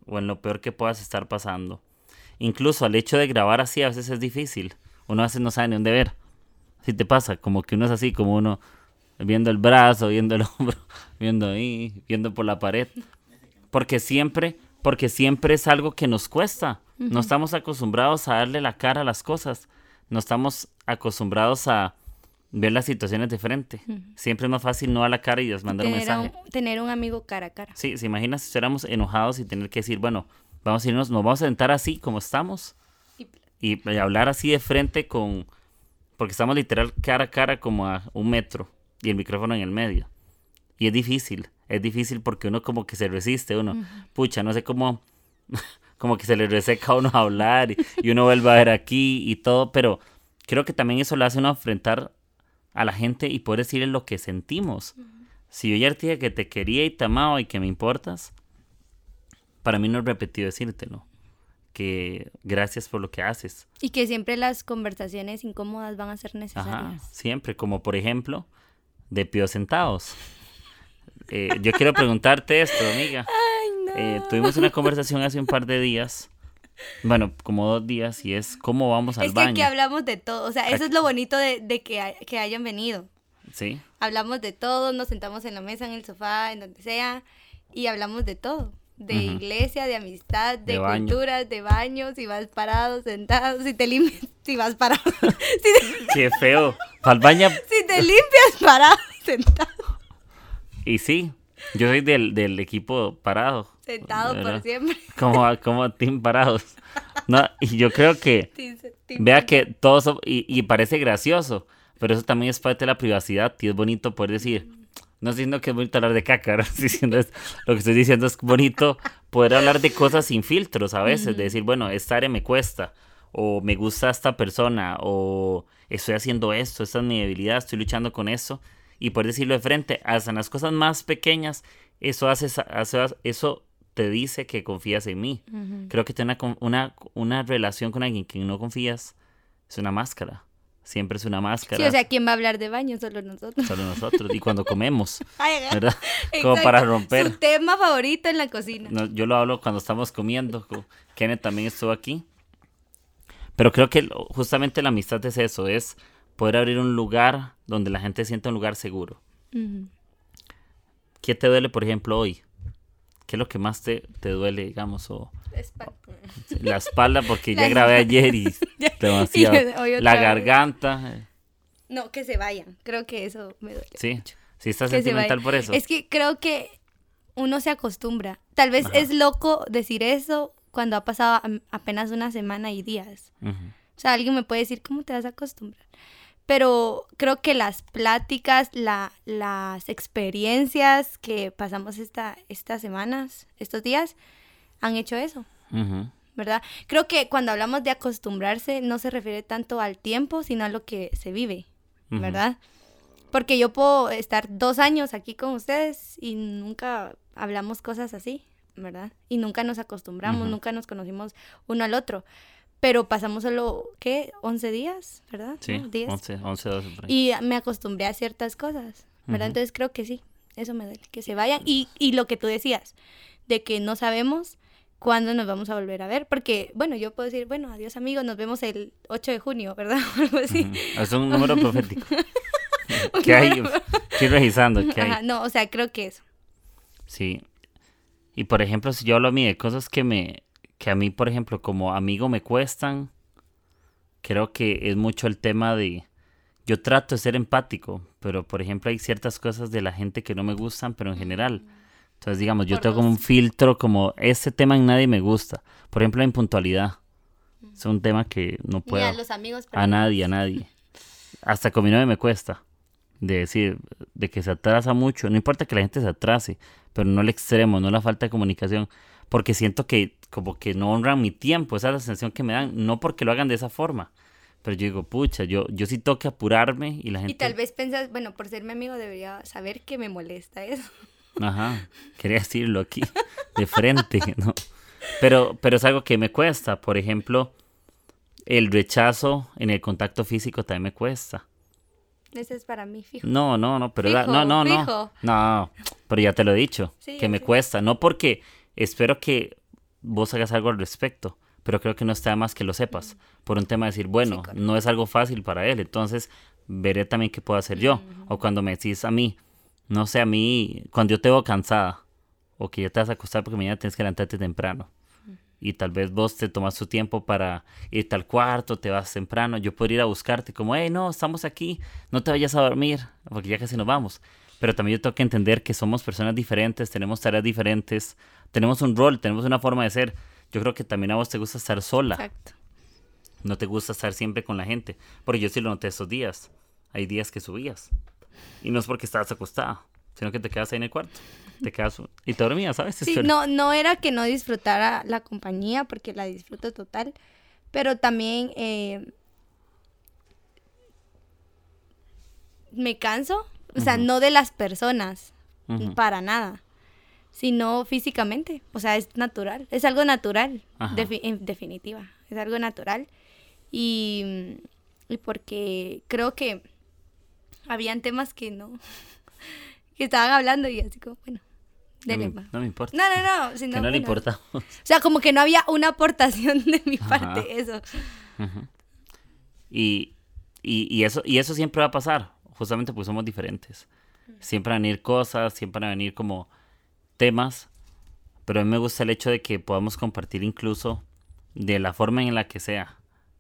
o en lo peor que puedas estar pasando. Incluso al hecho de grabar así a veces es difícil. Uno a veces no sabe ni dónde ver. Si te pasa, como que uno es así, como uno viendo el brazo, viendo el hombro, viendo ahí, viendo por la pared. Porque siempre, porque siempre es algo que nos cuesta. No estamos acostumbrados a darle la cara a las cosas. No estamos acostumbrados a ver las situaciones de frente. Siempre es más fácil no dar la cara y mandar un
Tener, a
mensaje.
un, tener un amigo cara a cara.
Sí, se imagina si estuviéramos enojados y tener que decir, bueno, vamos a irnos, nos vamos a sentar así como estamos y, y hablar así de frente con, porque estamos literal cara a cara como a un metro y el micrófono en el medio. Y es difícil, es difícil porque uno como que se resiste, uno, pucha, no sé cómo, como que se le reseca a uno a hablar y, y uno vuelve a ver aquí y todo, pero creo que también eso lo hace uno enfrentar a la gente y poder decirle lo que sentimos. Si yo ya te dije que te quería y te amaba y que me importas, para mí no es repetido decírtelo. Que gracias por lo que haces.
Y que siempre las conversaciones incómodas van a ser
Ajá,
necesarias.
siempre. Como por ejemplo, de pío sentados. Eh, yo quiero preguntarte esto, amiga.
Ay,
Eh, tuvimos una conversación hace un par de días. Bueno, como dos días, y es cómo vamos al
es que
baño.
aquí hablamos de todo. O sea, eso es lo bonito de, de que, hay- que hayan venido.
Sí,
Hablamos de todo, nos sentamos en la mesa, en el sofá, en donde sea, y hablamos de todo. De iglesia, de amistad, de, culturas, de baños, si vas parado, sentado, si te limpias, si vas parado, si te,
qué feo. Al baño,
si te limpias parado, sentado,
y sí, yo soy del, del equipo parado.
sentado por siempre.
Como, como team parados. No, y yo creo que,
sí.
vea que todos, y, y parece gracioso, pero eso también es parte de la privacidad y es bonito poder decir, no estoy diciendo que es bonito hablar de caca. Estoy diciendo es- lo que estoy diciendo es bonito poder hablar de cosas sin filtros a veces, de decir, bueno, esta área me cuesta, o me gusta esta persona, o estoy haciendo esto, esta es mi debilidad, estoy luchando con eso, y poder decirlo de frente, hasta en las cosas más pequeñas, eso hace, hace- eso te dice que confías en mí. Creo que tener una, una, una relación con alguien que no confías es una máscara. Siempre es una máscara.
Sí, o sea, ¿quién va a hablar de baño? Solo nosotros.
Solo nosotros. Y cuando comemos. ¿verdad? Como para romper.
Su tema favorito en la cocina.
No, yo lo hablo cuando estamos comiendo. co- Kenneth también estuvo aquí. Pero creo que justamente la amistad es eso, es poder abrir un lugar donde la gente sienta un lugar seguro. ¿Qué te duele, por ejemplo, hoy? ¿Qué es lo que más te, te duele, digamos? O La espalda, porque ya grabé ayer y demasiado.
Y
La garganta.
No, que se vayan. Creo que eso me duele.
Sí,
mucho.
sí estás
Que se
sentimental por eso.
Es que creo que uno se acostumbra. Tal vez
Ajá.
es loco decir eso cuando ha pasado apenas una semana y días.
Ujú.
O sea, alguien me puede decir, ¿cómo te vas a acostumbrar? Pero creo que las pláticas, la, las experiencias que pasamos esta, estas semanas, estos días, han hecho eso,
Ujú.
¿verdad? Creo que cuando hablamos de acostumbrarse no se refiere tanto al tiempo, sino a lo que se vive,
Ujú.
¿verdad? Porque yo puedo estar dos años aquí con ustedes y nunca hablamos cosas así, ¿verdad? Y nunca nos acostumbramos,
Ujú.
nunca nos conocimos uno al otro. Pero pasamos solo, ¿qué? 11 días, ¿verdad?
Sí,
¿No? 10.
11, 11, 12 por ahí.
Y me acostumbré a ciertas cosas, ¿verdad?
Ujú.
Entonces creo que sí, eso me duele, que se vayan. Y, y lo que tú decías, de que no sabemos cuándo nos vamos a volver a ver, porque, bueno, yo puedo decir, bueno, adiós amigos, nos vemos el 8 de junio, ¿verdad? O algo así.
Ujú. Es un número profético. ¿Qué hay? Estoy revisando, ¿qué hay?
Ajá, no, o sea, creo que eso.
Sí. Y por ejemplo, si yo hablo a mí de cosas que me que a mí, por ejemplo, como amigo me cuestan, creo que es mucho el tema de yo trato de ser empático, pero por ejemplo hay ciertas cosas de la gente que no me gustan, pero en general. Entonces, digamos, yo tengo como un filtro como este tema en nadie me gusta. Por ejemplo, la impuntualidad. Es un tema que no
Ni
puedo.
a los amigos.
A nadie, a nadie. Hasta con mi novia me cuesta. De decir, de que se atrasa mucho. No importa que la gente se atrase, pero no el extremo, no la falta de comunicación. Porque siento que como que no honran mi tiempo. Esa es la sensación que me dan. No porque lo hagan de esa forma. Pero yo digo, pucha, yo, yo sí tengo que apurarme y la gente...
Y tal vez pensas, bueno, por ser mi amigo debería saber que me molesta eso.
Ajá, quería decirlo aquí, de frente, ¿no? Pero, pero es algo que me cuesta. Por ejemplo, el rechazo en el contacto físico también me cuesta.
Ese es para mí, fijo.
No, no, no, pero la-
Fijo,
no, no, no.
fijo.
No, pero ya te lo he dicho,
Sí,
que me cuesta. No porque espero que vos hagas algo al respecto, pero creo que no está más que lo sepas. Por un tema de decir, bueno, no es algo fácil para él, entonces veré también qué puedo hacer yo. O cuando me decís a mí, no sé, a mí, cuando yo te veo cansada, o que ya te vas a acostar porque mañana tienes que levantarte temprano. Y tal vez vos te tomas tu tiempo para irte al cuarto, te vas temprano. Yo puedo ir a buscarte como, hey, no, estamos aquí, no te vayas a dormir, porque ya casi nos vamos. Pero también yo tengo que entender que somos personas diferentes, tenemos tareas diferentes, tenemos un rol, tenemos una forma de ser. Yo creo que también a vos te gusta estar sola,
Exacto.
no te gusta estar siempre con la gente. Porque yo sí lo noté estos días. Hay días que subías. Y no es porque estabas acostada, sino que te quedas ahí en el cuarto. Te quedas y te dormías, ¿sabes?
Sí, no, no era que no disfrutara la compañía, porque la disfruto total, pero también eh, me canso, o sea, no de las personas, para nada, sino físicamente, o sea, es natural, es algo natural, defi- en definitiva, es algo natural, y, y porque creo que habían temas que no, que estaban hablando y así como, bueno,
No me,
ma.
no me importa.
No, no, no. si
que no
bueno.
le importamos.
O sea, como que no había una aportación de mi
Ajá.
parte, eso.
Y, y, y eso, y eso siempre va a pasar, justamente porque somos diferentes. Siempre van a venir cosas, siempre van a venir como temas, pero a mí me gusta el hecho de que podamos compartir incluso de la forma en la que sea.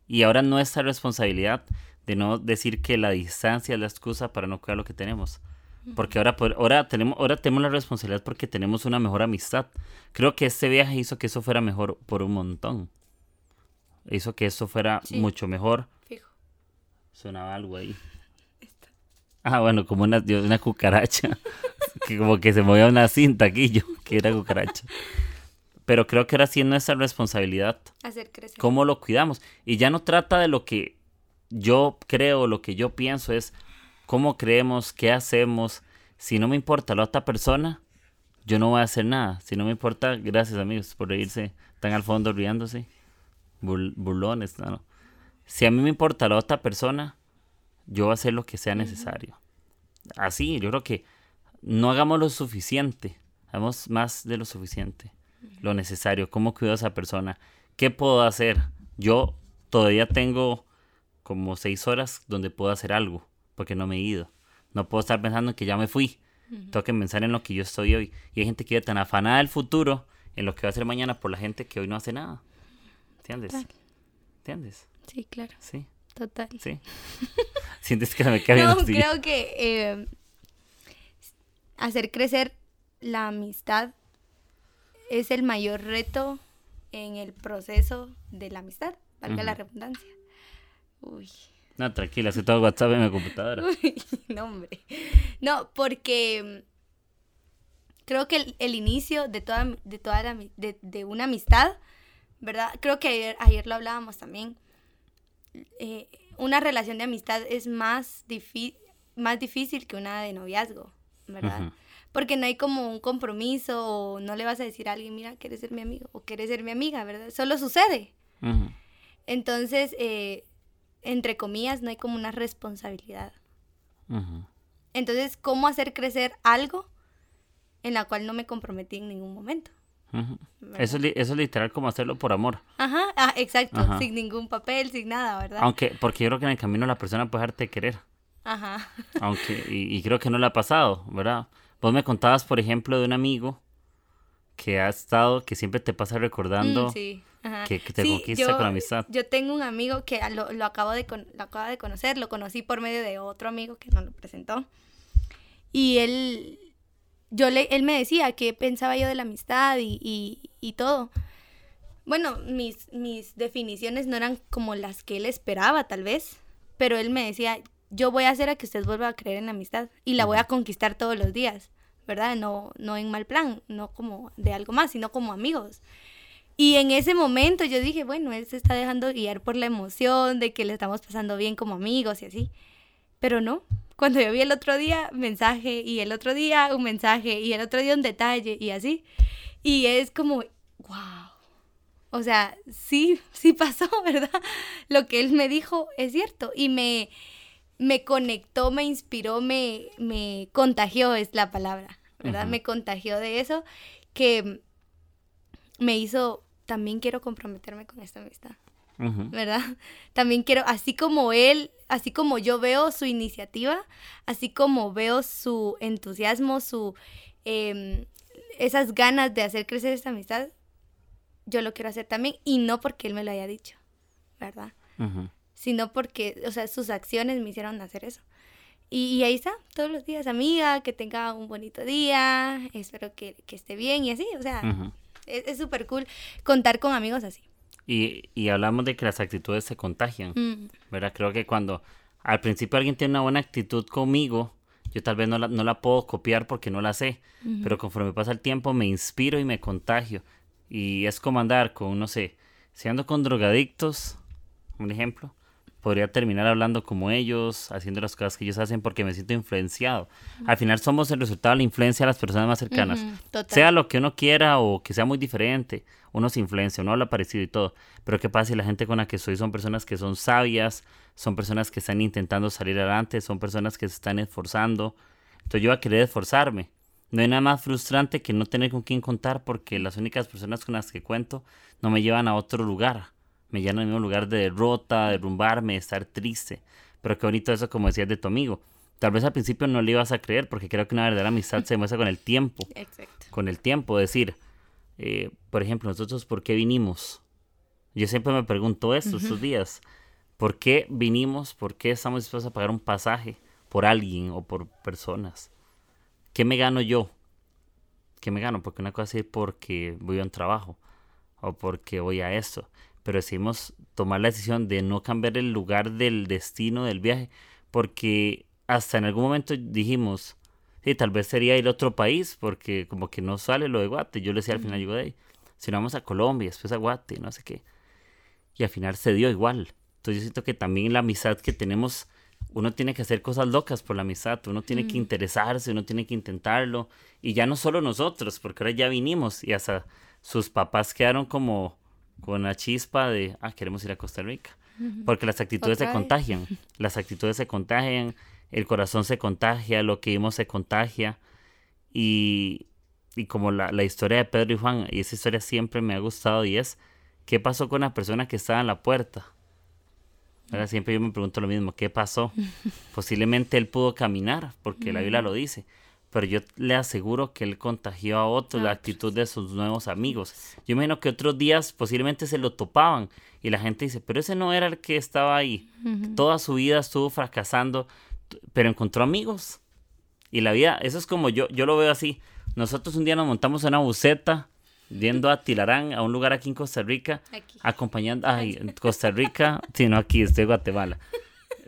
Y ahora nuestra responsabilidad de no decir que la distancia es la excusa para no cuidar lo que tenemos. Porque ahora, ahora, tenemos, ahora tenemos la responsabilidad porque tenemos una mejor amistad. Creo que este viaje hizo que eso fuera mejor por un montón. Hizo que eso fuera
Sí.
mucho mejor.
Fijo.
Sonaba algo ahí. Ah, bueno, como una, una cucaracha. que como que se movía una cinta aquí yo, que era cucaracha. Pero creo que ahora sí es nuestra responsabilidad
Hacer crecer.
cómo lo cuidamos. Y ya no trata de lo que yo creo, lo que yo pienso, es cómo creemos, qué hacemos. Si no me importa la otra persona, yo no voy a hacer nada. Si no me importa, gracias amigos por reírse. Están al fondo riéndose. Bur- burlones, no, no. Si a mí me importa la otra persona, yo voy a hacer lo que sea necesario. Así, yo creo que no hagamos lo suficiente, hagamos más de lo suficiente, lo necesario, cómo cuido a esa persona, qué puedo hacer. Yo todavía tengo como seis horas donde puedo hacer algo, porque no me he ido. No puedo estar pensando en que ya me fui. Tengo que pensar en lo que yo estoy hoy. Y hay gente que vive tan afanada del futuro, en lo que va a hacer mañana por la gente que hoy no hace nada. ¿Entiendes?
Total.
¿Entiendes?
Sí, claro.
Sí,
Total.
sí. Sientes que me cae
No, creo que eh, hacer crecer la amistad es el mayor reto en el proceso de la amistad, valga la redundancia. Uy,
No, tranquila, si todo WhatsApp en mi computadora.
uy, no, hombre. No, porque mm, creo que el, el inicio de toda, de, toda la de, de una amistad, ¿verdad? Creo que ayer, ayer lo hablábamos también. eh, una relación de amistad es más, más difícil que una de noviazgo, ¿verdad? Porque no hay como un compromiso o no le vas a decir a alguien, mira, quieres ser mi amigo o quieres ser mi amiga, ¿verdad? Solo sucede. Entonces, eh, entre comillas, no hay como una responsabilidad.
Ujú.
Entonces, ¿cómo hacer crecer algo en la cual no me comprometí en ningún momento?
Eso, es eso es literal como hacerlo por amor.
Ajá, ah, exacto,
Ajá.
sin ningún papel, sin nada, ¿verdad?
Aunque, porque yo creo que en el camino la persona puede dejarte de querer.
Ajá.
Aunque, y, y creo que no le ha pasado, ¿verdad? Vos me contabas, por ejemplo, de un amigo que ha estado, que siempre te pasa recordando.
Mm, sí.
Que- que te
Sí,
conquista con amistad.
Yo tengo un amigo que lo, lo acabo de con- lo acabo de conocer, lo conocí por medio de otro amigo que nos lo presentó. Y él, yo le, él me decía qué pensaba yo de la amistad y, y, y todo. Bueno, mis, mis definiciones no eran como las que él esperaba, tal vez, pero él me decía, yo voy a hacer a que usted vuelva a creer en la amistad y la voy a conquistar todos los días, ¿verdad? No, no en mal plan, no como de algo más, sino como amigos. Y en ese momento yo dije, bueno, él se está dejando guiar por la emoción de que le estamos pasando bien como amigos y así. Pero no, cuando yo vi el otro día, mensaje, y el otro día un mensaje, y el otro día un detalle, y así. Y es como, wow. O sea, sí, sí pasó, ¿verdad? Lo que él me dijo es cierto. Y me, me conectó, me inspiró, me, me contagió, es la palabra, ¿verdad? Me contagió de eso que me hizo, también quiero comprometerme con esta amistad.
Ujú.
¿verdad? También quiero, así como él, así como yo veo su iniciativa, así como veo su entusiasmo, su em, esas ganas de hacer crecer esta amistad, yo lo quiero hacer también y no porque él me lo haya dicho, ¿verdad? Sino porque, o sea, sus acciones me hicieron hacer eso. Y, y ahí está, todos los días, amiga, que tenga un bonito día, espero que, que esté bien y así, o sea, es es súper cool contar con amigos así.
Y, y hablamos de que las actitudes se contagian.
Mm,
¿verdad? Creo que cuando al principio alguien tiene una buena actitud conmigo, yo tal vez no la, no la puedo copiar porque no la sé, pero conforme pasa el tiempo me inspiro y me contagio. Y es como andar con, no sé, si ando con drogadictos, un ejemplo, podría terminar hablando como ellos, haciendo las cosas que ellos hacen porque me siento influenciado. Al final somos el resultado de la influencia de las personas más cercanas. Sea lo que uno quiera o que sea muy diferente, uno se influencia, uno habla parecido y todo. Pero ¿qué pasa si la gente con la que soy son personas que son sabias, son personas que están intentando salir adelante, son personas que se están esforzando? Entonces yo voy a querer esforzarme. No hay nada más frustrante que no tener con quién contar porque las únicas personas con las que cuento no me llevan a otro lugar. Me llevan al mismo lugar de derrota, derrumbarme, de estar triste. Pero qué bonito eso, como decías de tu amigo. Tal vez al principio no le ibas a creer porque creo que una verdadera amistad se demuestra con el tiempo.
Exacto.
Con el tiempo, decir, eh, por ejemplo, nosotros, ¿por qué vinimos? Yo siempre me pregunto esto estos días. ¿Por qué vinimos? ¿Por qué estamos dispuestos a pagar un pasaje por alguien o por personas? ¿Qué me gano yo? ¿Qué me gano? Porque una cosa es porque voy a un trabajo o porque voy a esto. Pero decidimos tomar la decisión de no cambiar el lugar del destino del viaje porque hasta en algún momento dijimos, sí, tal vez sería ir a otro país porque como que no sale lo de Guate. Yo le decía al final, digo, de si no vamos a Colombia, después a Guate, no sé qué. Y al final se dio igual. Entonces yo siento que también la amistad que tenemos uno tiene que hacer cosas locas por la amistad, uno tiene que interesarse, uno tiene que intentarlo. Y ya no solo nosotros, porque ahora ya vinimos y hasta sus papás quedaron como con la chispa de, ah, queremos ir a Costa Rica. Porque las actitudes se contagian, las actitudes se contagian, el corazón se contagia, lo que vimos se contagia. Y, y como la, la historia de Pedro y Juan, y esa historia siempre me ha gustado y es, ¿qué pasó con la persona que estaba en la puerta? Ahora siempre yo me pregunto lo mismo, ¿qué pasó? Posiblemente él pudo caminar, porque la Biblia lo dice, pero yo le aseguro que él contagió a otros la actitud de sus nuevos amigos. Yo imagino que otros días posiblemente se lo topaban y la gente dice, pero ese no era el que estaba ahí. Toda su vida estuvo fracasando, pero encontró amigos. Y la vida, eso es como yo, yo lo veo así. Nosotros un día nos montamos en una buceta yendo a Tilarán, a un lugar aquí en Costa Rica, acompañando, ay, en Costa Rica, sí, no aquí, estoy en Guatemala.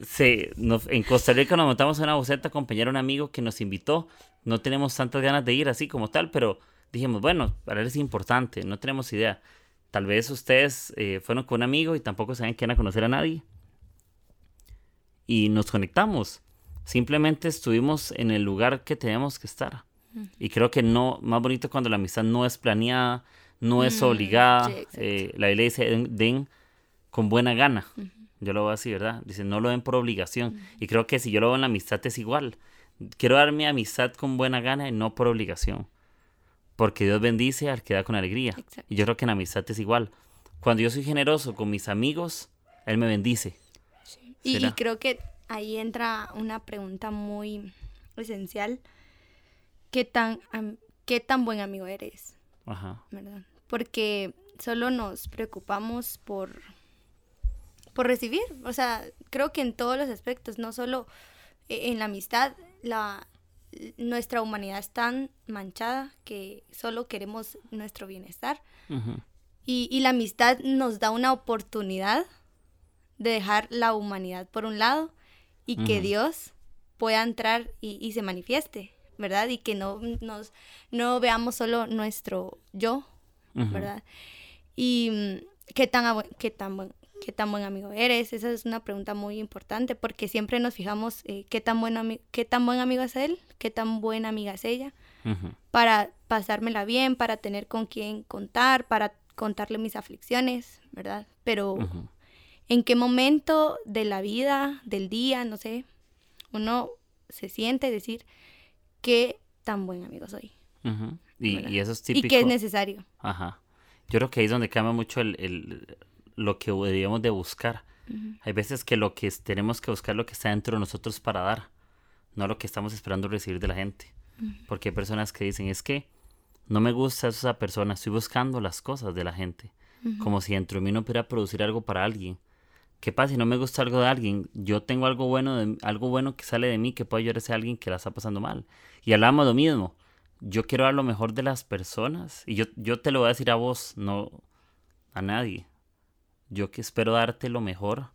Sí, en Costa Rica nos montamos en una buceta a acompañar a un amigo que nos invitó. No tenemos tantas ganas de ir así como tal, pero dijimos, bueno, para él es importante, no tenemos idea. Tal vez ustedes eh, fueron con un amigo y tampoco saben que van a conocer a nadie. Y nos conectamos. Simplemente estuvimos en el lugar que teníamos que estar. Y creo que no, más bonito cuando la amistad no es planeada, no es obligada. Eh, la ley dice, den, con buena gana. Yo lo veo así, ¿verdad? Dice, no lo den por obligación. Y creo que si yo lo veo en la amistad es igual. Quiero dar mi amistad con buena gana y no por obligación. Porque Dios bendice al que da con alegría. Y yo creo que en la amistad es igual. Cuando yo soy generoso con mis amigos, Él me bendice.
Y, y creo que ahí entra una pregunta muy esencial qué tan, qué tan buen amigo eres. Ajá. ¿Verdad? Porque solo nos preocupamos por, por recibir. O sea, creo que en todos los aspectos, no solo e, en la amistad, la, nuestra humanidad es tan manchada que solo queremos nuestro bienestar. y, y, la amistad nos da una oportunidad de dejar la humanidad por un lado y que Dios pueda entrar y, y se manifieste. ¿verdad? Y que no, nos, no veamos solo nuestro yo, ¿verdad? Y mm, qué tan, qué tan buen qué tan buen amigo eres. Esa es una pregunta muy importante porque siempre nos fijamos eh, qué, tan buen qué tan buen amigo es él, qué tan buena amiga es ella, para pasármela bien, para tener con quién contar, para contarle mis aflicciones, ¿verdad? Pero en qué momento de la vida, del día, no sé, uno se siente decir, qué tan buen amigo soy.
y, eso es típico.
Y qué es necesario.
Ajá. Yo creo que ahí es donde cambia mucho el, lo que deberíamos de buscar. Hay veces que lo que tenemos que buscar lo que está dentro de nosotros para dar, no lo que estamos esperando recibir de la gente. Porque hay personas que dicen, es que no me gusta esa persona, estoy buscando las cosas de la gente. Como si dentro de mí no pudiera producir algo para alguien. ¿Qué pasa si no me gusta algo de alguien? Yo tengo algo bueno, de, algo bueno que sale de mí que puede ayudar a ese alguien que la está pasando mal. Y hablamos lo mismo. Yo quiero dar lo mejor de las personas. Y yo, yo te lo voy a decir a vos, no a nadie. Yo que espero darte lo mejor.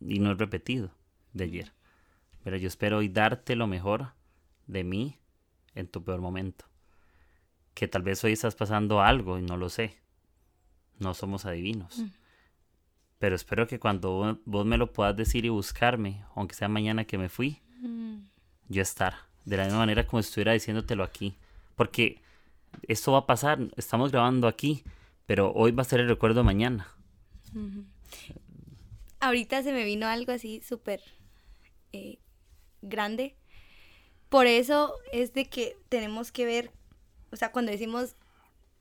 Y no he repetido de ayer. Pero yo espero hoy darte lo mejor de mí en tu peor momento. Que tal vez hoy estás pasando algo y no lo sé. No somos adivinos. Pero espero que cuando vos me lo puedas decir y buscarme, aunque sea mañana que me fui, mm. yo estar. De la misma manera como estuviera diciéndotelo aquí. Porque esto va a pasar, estamos grabando aquí, pero hoy va a ser el recuerdo
Ahorita se me vino algo así súper eh, grande. por eso es de que tenemos que ver, o sea, cuando decimos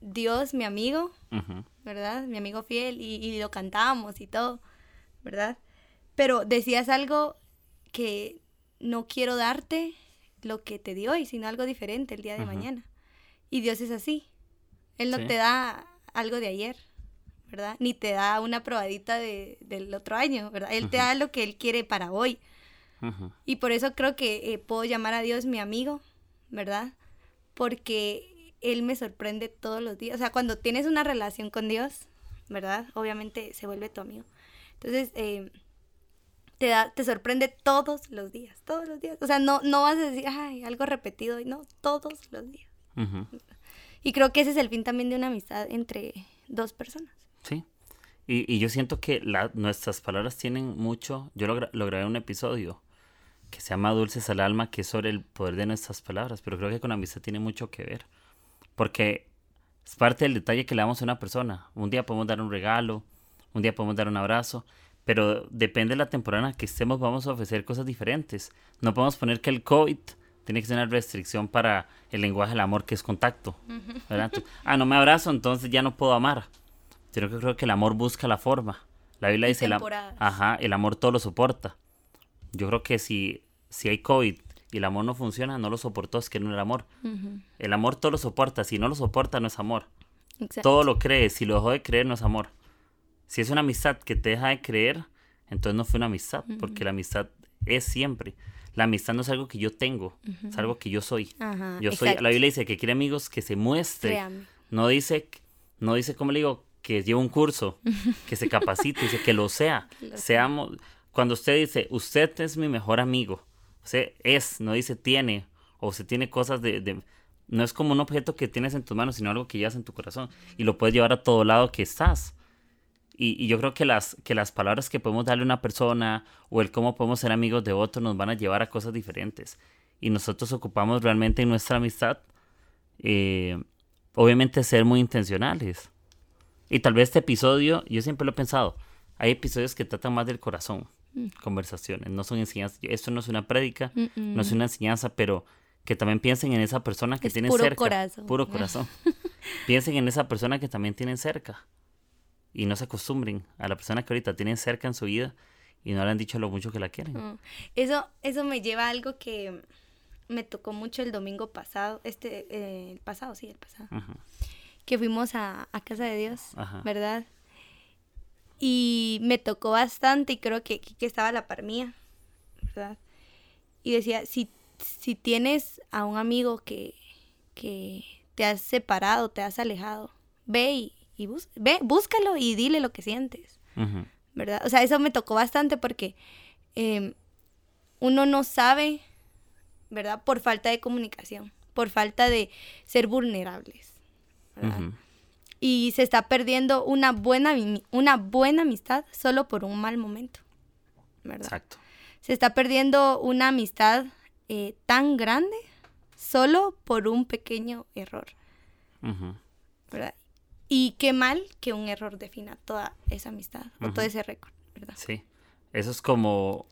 Dios, mi amigo. ¿verdad? Mi amigo fiel, y, y lo cantábamos y todo, ¿verdad? Pero decías algo que no quiero darte lo que te dio hoy, sino algo diferente el día de mañana. Y Dios es así. Él no
Sí.
te da algo de ayer, ¿verdad? Ni te da una probadita de, del otro año, ¿verdad? Él te da lo que Él quiere para hoy. Y por eso creo que eh, puedo llamar a Dios mi amigo, ¿verdad? Porque Él me sorprende todos los días. O sea, cuando tienes una relación con Dios, ¿verdad? Obviamente se vuelve tu amigo. Entonces, eh, te, da, te sorprende todos los días, todos los días. O sea, no, no vas a decir, ay, algo repetido, no, todos los días. Y creo que ese es el fin también de una amistad entre dos personas.
Sí. Y, y yo siento que la- nuestras palabras tienen mucho. Yo lo, gra- lo grabé en un episodio que se llama Dulces al Alma, que es sobre el poder de nuestras palabras, pero creo que con la amistad tiene mucho que ver. Porque es parte del detalle que le damos a una persona. Un día podemos dar un regalo, un día podemos dar un abrazo, pero depende de la temporada en que estemos, vamos a ofrecer cosas diferentes. No podemos poner que el COVID tiene que ser una restricción para el lenguaje del amor, que es contacto. ah, no me abrazo, entonces ya no puedo amar. Sino que creo que el amor busca la forma. La Biblia
Y
dice, el, ajá, el amor todo lo soporta. Yo creo que si, si hay COVID y el amor no funciona, no lo soportó, es que no era amor. El amor todo lo soporta, si no lo soporta no es amor.
Exacto.
Todo lo cree, si lo dejó de creer no es amor. Si es una amistad que te deja de creer, entonces no fue una amistad, porque la amistad es siempre. La amistad no es algo que yo tengo, es algo que yo soy.
Ajá,
Yo soy,
exacto.
la Biblia dice que quiere amigos que se muestre.
Créame.
No dice, no dice, ¿cómo le digo? Que lleve un curso, que se capacite, dice que lo sea.
Que lo sea.
Seamos, cuando usted dice, usted es mi mejor amigo, usted es, no dice tiene, o se tiene cosas de, de- no es como un objeto que tienes en tus manos, sino algo que llevas en tu corazón y lo puedes llevar a todo lado que estás. Y, y yo creo que las, que las palabras que podemos darle a una persona o el cómo podemos ser amigos de otro nos van a llevar a cosas diferentes. Y nosotros ocupamos realmente en nuestra amistad, eh, obviamente ser muy intencionales. Y tal vez este episodio, yo siempre lo he pensado, hay episodios que tratan más del corazón, conversaciones, no son enseñanzas. Esto no es una prédica, no es una enseñanza, pero que también piensen en esa persona que
Es
tienen
puro
cerca.
corazón.
Puro corazón. piensen en esa persona que también tienen cerca. Y no se acostumbren a la persona que ahorita tienen cerca en su vida y no le han dicho lo mucho que la quieren.
Mm. Eso, eso me lleva a algo que me tocó mucho el domingo pasado, este, eh, el pasado, sí, el pasado,
Ajá.
Que fuimos a, a Casa de Dios,
Ajá.
¿verdad? Y me tocó bastante y creo que, que estaba la par mía, ¿verdad? Y decía, si, si tienes a un amigo que, que te has separado, te has alejado, ve y, y bus- ve, búscalo y dile lo que sientes. ¿verdad? O sea, eso me tocó bastante porque eh, uno no sabe, ¿verdad? Por falta de comunicación, por falta de ser vulnerables, Y se está perdiendo una buena, una buena amistad solo por un mal momento, ¿verdad?
Exacto.
Se está perdiendo una amistad eh, tan grande solo por un pequeño error,
Ujú.
¿verdad? Y qué mal que un error defina toda esa amistad o todo ese récord, ¿verdad?
Sí. Eso es como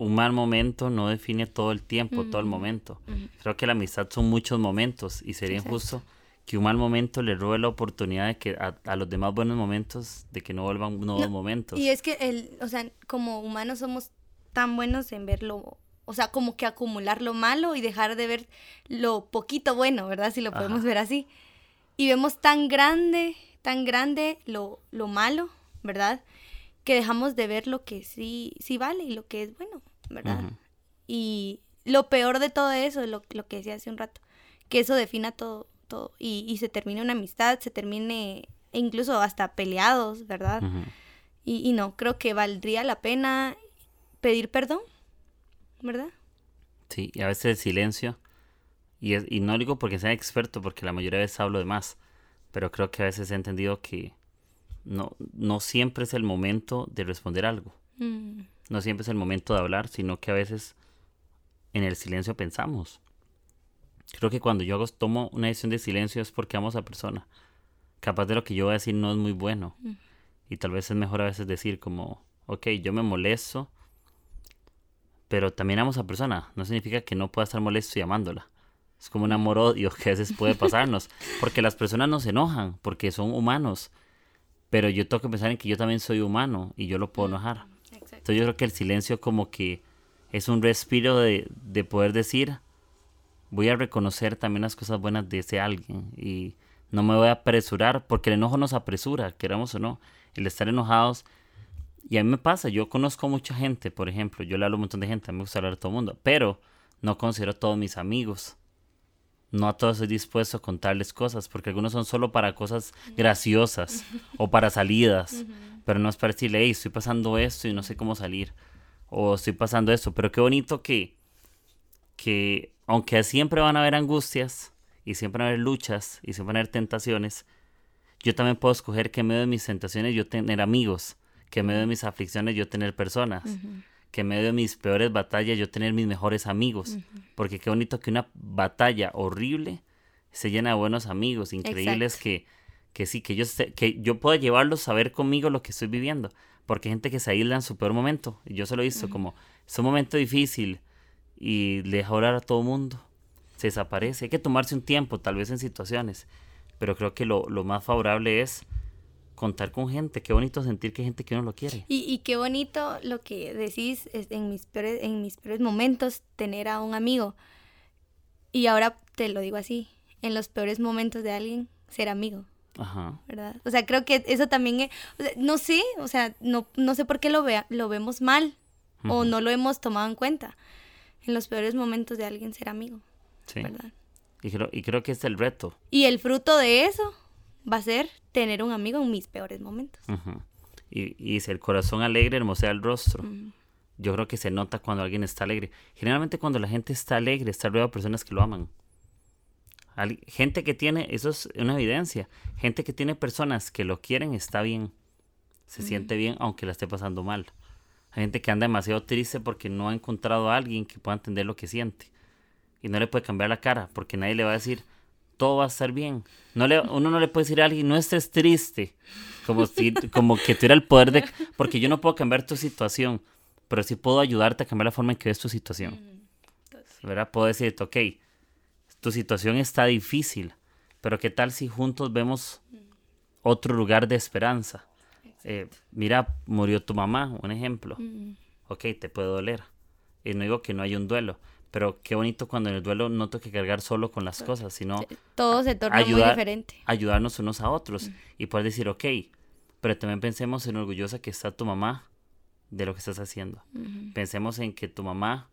un mal momento no define todo el tiempo, todo el momento. Creo que la amistad son muchos momentos y sería
Exacto.
injusto que un mal momento le robe la oportunidad de que a, a los demás buenos momentos, de que no vuelvan nuevos
No,
momentos.
Y es que, el, o sea, como humanos somos tan buenos en verlo, o sea, como que acumular lo malo y dejar de ver lo poquito bueno, ¿verdad? Si lo podemos
Ajá.
ver así. Y vemos tan grande, tan grande lo, lo malo, ¿verdad? Que dejamos de ver lo que sí, sí vale y lo que es bueno, ¿verdad?
Ujú.
Y lo peor de todo eso, lo, lo que decía hace un rato, que eso defina todo, todo. Y, y se termine una amistad, se termine incluso hasta peleados, ¿verdad? Y, y no, creo que valdría la pena pedir perdón, ¿verdad?
Sí, y a veces el silencio, y, es- y no digo porque sea experto, porque la mayoría de veces hablo de más, pero creo que a veces he entendido que no, no siempre es el momento de responder algo,
Mm,
no siempre es el momento de hablar, sino que a veces en el silencio pensamos. Creo que cuando yo hago, tomo una decisión de silencio es porque amo a esa persona. Capaz de lo que yo voy a decir no es muy bueno.
Mm.
Y tal vez es mejor a veces decir como, ok, yo me molesto, pero también amo a esa persona. No significa que no pueda estar molesto y amándola. Es como un amor-odio que a veces puede pasarnos. Porque las personas no se enojan, porque son humanos. Pero yo tengo que pensar en que yo también soy humano y yo lo puedo enojar. Entonces yo creo que el silencio como que es un respiro de, de poder decir, voy a reconocer también las cosas buenas de ese alguien y no me voy a apresurar, porque el enojo nos apresura, queramos o no. El estar enojados y a mí me pasa, yo conozco mucha gente, por ejemplo, yo le hablo a un montón de gente, a mí me gusta hablar a todo el mundo, pero no considero a todos mis amigos. No a todos estoy dispuesto a contarles cosas, porque algunos son solo para cosas graciosas o para salidas, pero no es para decirle, hey, estoy pasando esto y no sé cómo salir, o estoy pasando esto, pero qué bonito que, que aunque siempre van a haber angustias, y siempre van a haber luchas, y siempre van a haber tentaciones, yo también puedo escoger que en medio de mis tentaciones yo tener amigos, que en medio de mis aflicciones yo tener personas, que en medio de mis peores batallas yo tener mis mejores amigos, porque qué bonito que una batalla horrible se llena de buenos amigos, increíbles que, que sí, que yo, que yo pueda llevarlos a ver conmigo lo que estoy viviendo, porque hay gente que se aísla en su peor momento, y yo se lo he visto como, es un momento difícil y le deja orar a todo mundo, se desaparece, hay que tomarse un tiempo, tal vez en situaciones, pero creo que lo, lo más favorable es contar con gente, qué bonito sentir que hay gente que uno lo quiere.
Y, y qué bonito lo que decís en mis, peores, en mis peores momentos, tener a un amigo. Y ahora te lo digo así, en los peores momentos de alguien, ser amigo. Ajá. ¿Verdad? O sea, creo que eso también, no sé, o sea, no, no sé por qué lo, vea, lo vemos mal o no lo hemos tomado en cuenta. En los peores momentos de alguien ser amigo. Sí. ¿Verdad?
Y creo, y creo que es el reto.
Y el fruto de eso va a ser tener un amigo en mis peores momentos.
y, y si el corazón alegre hermosea el rostro. Yo creo que se nota cuando alguien está alegre. Generalmente cuando la gente está alegre, está rodeado de personas que lo aman. gente que tiene, eso es una evidencia, gente que tiene personas que lo quieren está bien. Se siente bien aunque la esté pasando mal. Hay gente que anda demasiado triste porque no ha encontrado a alguien que pueda entender lo que siente. Y no le puede cambiar la cara porque nadie le va a decir, todo va a estar bien. No le, uno no le puede decir a alguien, no estés triste, como, si, como que tuviera el poder de... Porque yo no puedo cambiar tu situación, pero sí puedo ayudarte a cambiar la forma en que ves tu situación. ¿Verdad? Puedo decirte, ok, tu situación está difícil, pero ¿qué tal si juntos vemos otro lugar de esperanza? Eh, mira, murió tu mamá, un ejemplo. Ok, te puede doler. Y no digo que no haya un duelo, pero qué bonito cuando en el duelo no tengo que cargar solo con las cosas, sino...
todo se torna muy diferente.
Ayudarnos unos a otros y poder decir, ok, pero también pensemos en orgullosa que está tu mamá de lo que estás haciendo. Pensemos en que tu mamá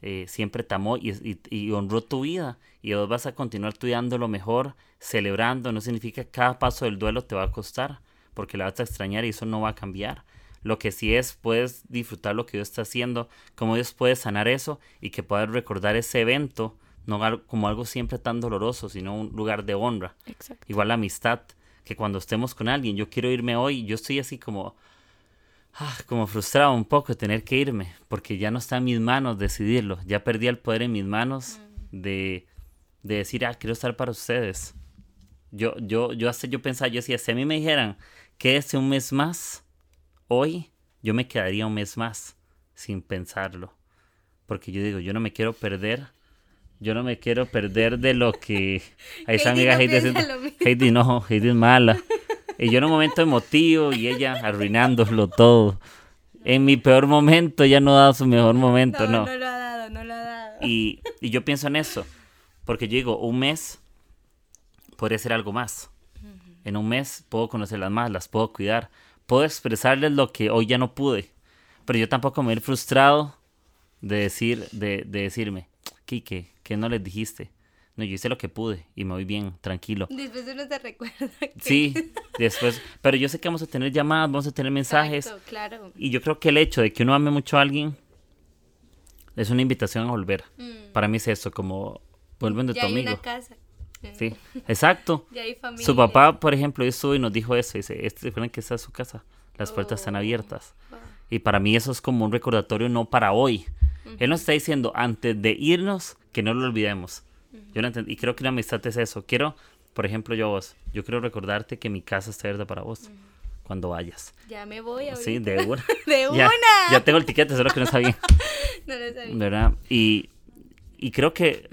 eh, siempre te amó y, y, honró tu vida y vos vas a continuar estudiando lo mejor, celebrando. No significa que cada paso del duelo te va a costar, porque la vas a extrañar y eso no va a cambiar. Lo que sí es, puedes disfrutar lo que Dios está haciendo, cómo Dios puede sanar eso y que puedas recordar ese evento, no como algo siempre tan doloroso, sino un lugar de honra. Igual la amistad, que cuando estemos con alguien, yo quiero irme hoy, yo estoy así como, ah, como frustrado un poco de tener que irme, porque ya no está en mis manos decidirlo, ya perdí el poder en mis manos de, de decir, ah, quiero estar para ustedes. Yo, yo, yo, hasta yo pensaba, yo decía, si a mí me dijeran, quédese un mes más, hoy yo me quedaría un mes más sin pensarlo. Porque yo digo, yo no me quiero perder. Yo no me quiero perder de lo que... A esa amiga Heidi, Heidi no, Heidi es mala. Y yo en un momento emotivo y ella arruinándolo todo. En mi peor momento ya no ha dado su mejor momento, no.
No, lo ha dado, no lo ha dado.
Y, y yo pienso en eso. Porque yo digo, un mes podría ser algo más. En un mes puedo conocerlas más, las puedo cuidar, puedo expresarles lo que hoy ya no pude. Pero yo tampoco me voy frustrado de decir, de, de decirme, Kike, ¿qué no les dijiste? No, yo hice lo que pude y me voy bien, tranquilo.
Después uno se recuerda.
Sí, después. Pero yo sé que vamos a tener llamadas, vamos a tener mensajes.
claro.
Y yo creo que el hecho de que uno ame mucho a alguien es una invitación a volver. Mm. Para mí es eso, como vuelven de tu amigo. Una casa. Sí, exacto. Su papá, por ejemplo, estuvo y nos dijo eso. Dice, este recuerden que está en su casa. Las puertas están oh, abiertas. Y para mí eso es como un recordatorio no para hoy. Él nos está diciendo antes de irnos que no lo olvidemos. Yo no Y creo que la amistad es eso. Quiero, por ejemplo, yo vos, yo quiero recordarte que mi casa está abierta para vos. cuando vayas.
Ya me voy ahorita.
Sí, de una.
de
Ya,
una.
ya tengo el tiquete, solo que no sabía.
No lo sabía.
¿Verdad? Y, y creo que,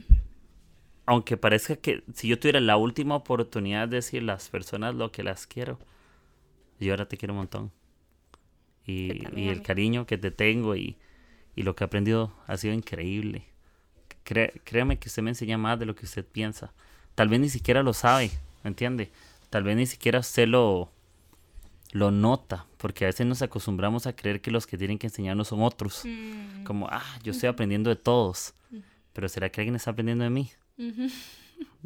aunque parezca que si yo tuviera la última oportunidad de decir a las personas lo que las quiero, yo ahora te quiero un montón. Y, el cariño que te tengo y, y lo que he aprendido ha sido increíble. Cre- créame que usted me enseña más de lo que usted piensa. Tal vez ni siquiera lo sabe, ¿me entiende? Tal vez ni siquiera usted lo, lo nota, porque a veces nos acostumbramos a creer que los que tienen que enseñarnos son otros.
Mm,
Como, ah, yo estoy aprendiendo de todos. Pero ¿será que alguien está aprendiendo de mí?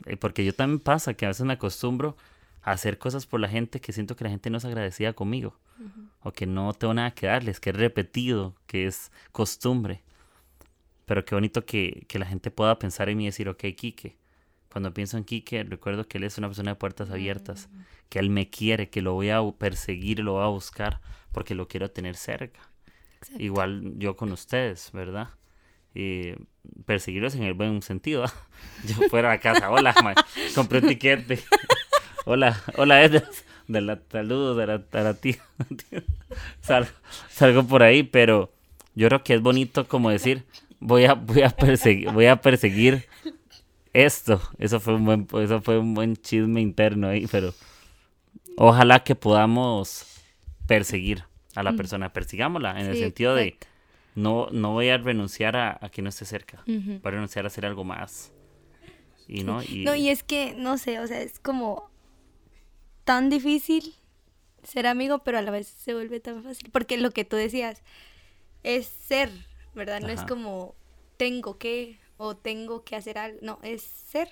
Eh, Porque yo también pasa que a veces me acostumbro a hacer cosas por la gente que siento que la gente no es agradecida conmigo. O que no tengo nada que darles, que es repetido, que es costumbre. Pero qué bonito que, que la gente pueda pensar en mí y decir, ok, Quique. Cuando pienso en Quique, recuerdo que él es una persona de puertas abiertas, que él me quiere, que lo voy a perseguir, lo voy a buscar, porque lo quiero tener cerca.
Exacto.
Igual yo con ustedes, ¿verdad? Y perseguirlos en el buen sentido. Yo fuera a casa, hola, ma, compré un tiquete. Hola, hola, Edna. De la saludos de la, la tía. Sal- salgo por ahí, pero yo creo que es bonito como decir, voy a, voy a perseguir, voy a perseguir esto. Eso fue un buen, eso fue un buen chisme interno ahí, pero ojalá que podamos perseguir a la persona, persigámosla en el sentido de. No, no voy a renunciar a, a que no esté cerca,
Ujú.
voy a renunciar a hacer algo más. Y no, y,
No, y es que, no sé, o sea, es como tan difícil ser amigo, pero a la vez se vuelve tan fácil. Porque lo que tú decías es ser, ¿verdad? No es como tengo que o tengo que hacer algo. No, es ser,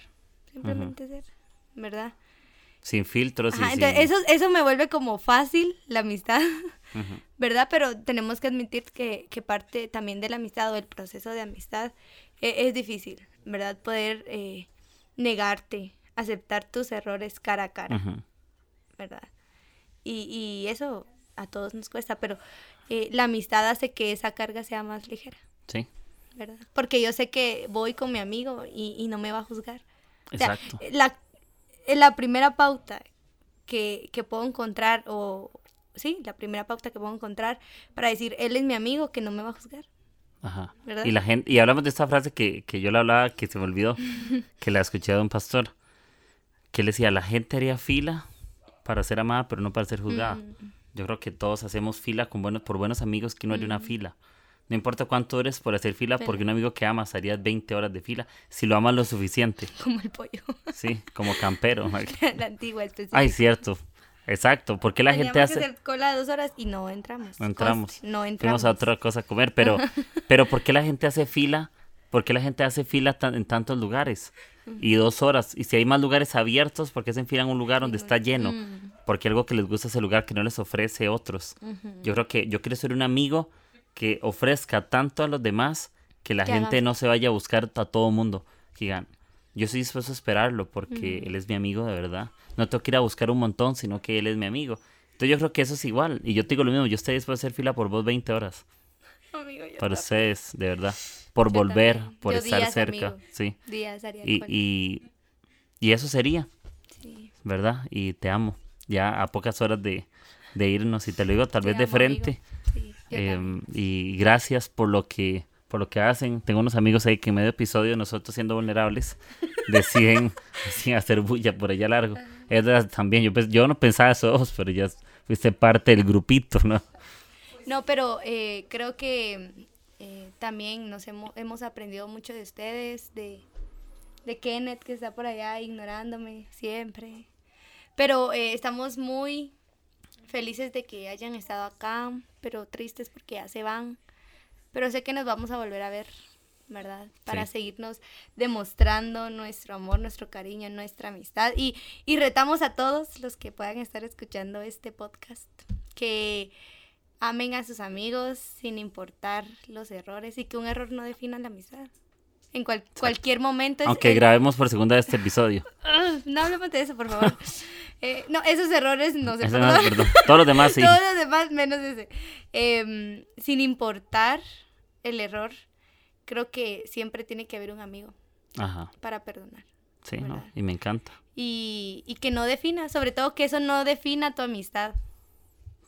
simplemente ser, ¿verdad?
sin filtros y sin...
eso, eso me vuelve como fácil la amistad, ¿verdad? Pero tenemos que admitir que, que parte también de la amistad o el proceso de amistad e- es, difícil, ¿verdad? Poder eh, negarte, aceptar tus errores cara a cara. ¿verdad? Y, y eso a todos nos cuesta, pero eh, la amistad hace que esa carga sea más ligera,
Sí,
¿verdad? Porque yo sé que voy con mi amigo y, y no me va a juzgar. O sea,
exacto.
la, la primera pauta que, que puedo encontrar, o sí, la primera pauta que puedo encontrar para decir, él es mi amigo, que no me va a juzgar.
Ajá.
¿verdad?
Y la gente, y hablamos de esta frase que, que yo le hablaba, que se me olvidó, que la escuché de un pastor, que él decía, la gente haría fila para ser amada, pero no para ser juzgada.
Mm,
Yo creo que todos hacemos fila con buenos, por buenos amigos que no haría una fila. No importa cuánto eres por hacer fila,
Pero-
porque un amigo que amas harías 20 horas de fila, si lo amas lo suficiente.
como el pollo.
Sí, como campero.
la antigua especie.
Ay, cierto. Exacto. porque la gente
que
hace...
hacer cola dos horas y no entramos.
No entramos.
No entramos.
Fuimos a otra cosa a comer, pero, pero ¿por qué la gente hace fila? ¿Por qué la gente hace fila tan- en tantos lugares? Y dos horas. Y si hay más lugares abiertos, ¿por qué se enfilan en un lugar donde está lleno?
Mm,
Porque algo que les gusta es el lugar que no les ofrece otros. Yo creo que yo quiero ser un amigo que ofrezca tanto a los demás que la
Que
gente
hagan-
no se vaya a buscar a todo mundo. Digan, yo estoy dispuesto a esperarlo porque él es mi amigo de verdad. No tengo que ir a buscar un montón, sino que él es mi amigo. Entonces yo creo que eso es igual. Y yo te digo lo mismo, yo estoy dispuesto a hacer fila por vos 20 horas.
Amigo, yo también.
ustedes, de verdad. Por
Yo
volver,
también.
por
Yo
estar
días,
cerca.
amigo.
Sí.
Días haría
Y, y, y eso sería,
Sí.
¿verdad? Y te amo. Ya a pocas horas de, de irnos. Y te lo digo tal
Te
vez de
amo,
frente.
Sí, también.
y gracias por lo que por lo que hacen. Tengo unos amigos ahí que en medio episodio, nosotros siendo vulnerables, deciden, deciden hacer bulla por allá largo. Edra también, yo, yo no pensaba eso, pero ya fuiste parte del grupito, ¿no?
No, pero eh, creo que eh, también nos hemos, hemos aprendido mucho de ustedes, de, de Kenneth que está por allá ignorándome siempre. Pero eh, estamos muy felices de que hayan estado acá, pero tristes porque ya se van. Pero sé que nos vamos a volver a ver, ¿verdad? Para
Sí.
seguirnos demostrando nuestro amor, nuestro cariño, nuestra amistad. Y, y retamos a todos los que puedan estar escuchando este podcast que amen a sus amigos sin importar los errores y que un error no defina la amistad. En cual- cualquier momento. es-
Aunque grabemos por segunda vez este episodio.
Ah, no hablemos de eso, por favor. Eh, no, esos errores no se
no,
perdonan.
perdón. Todos los demás sí.
Todos los demás menos ese. Em, sin importar el error, creo que siempre tiene que haber un amigo
Ajá,
para perdonar.
sí, ¿no? Y me encanta.
Y, y que no defina, sobre todo que eso no defina tu amistad.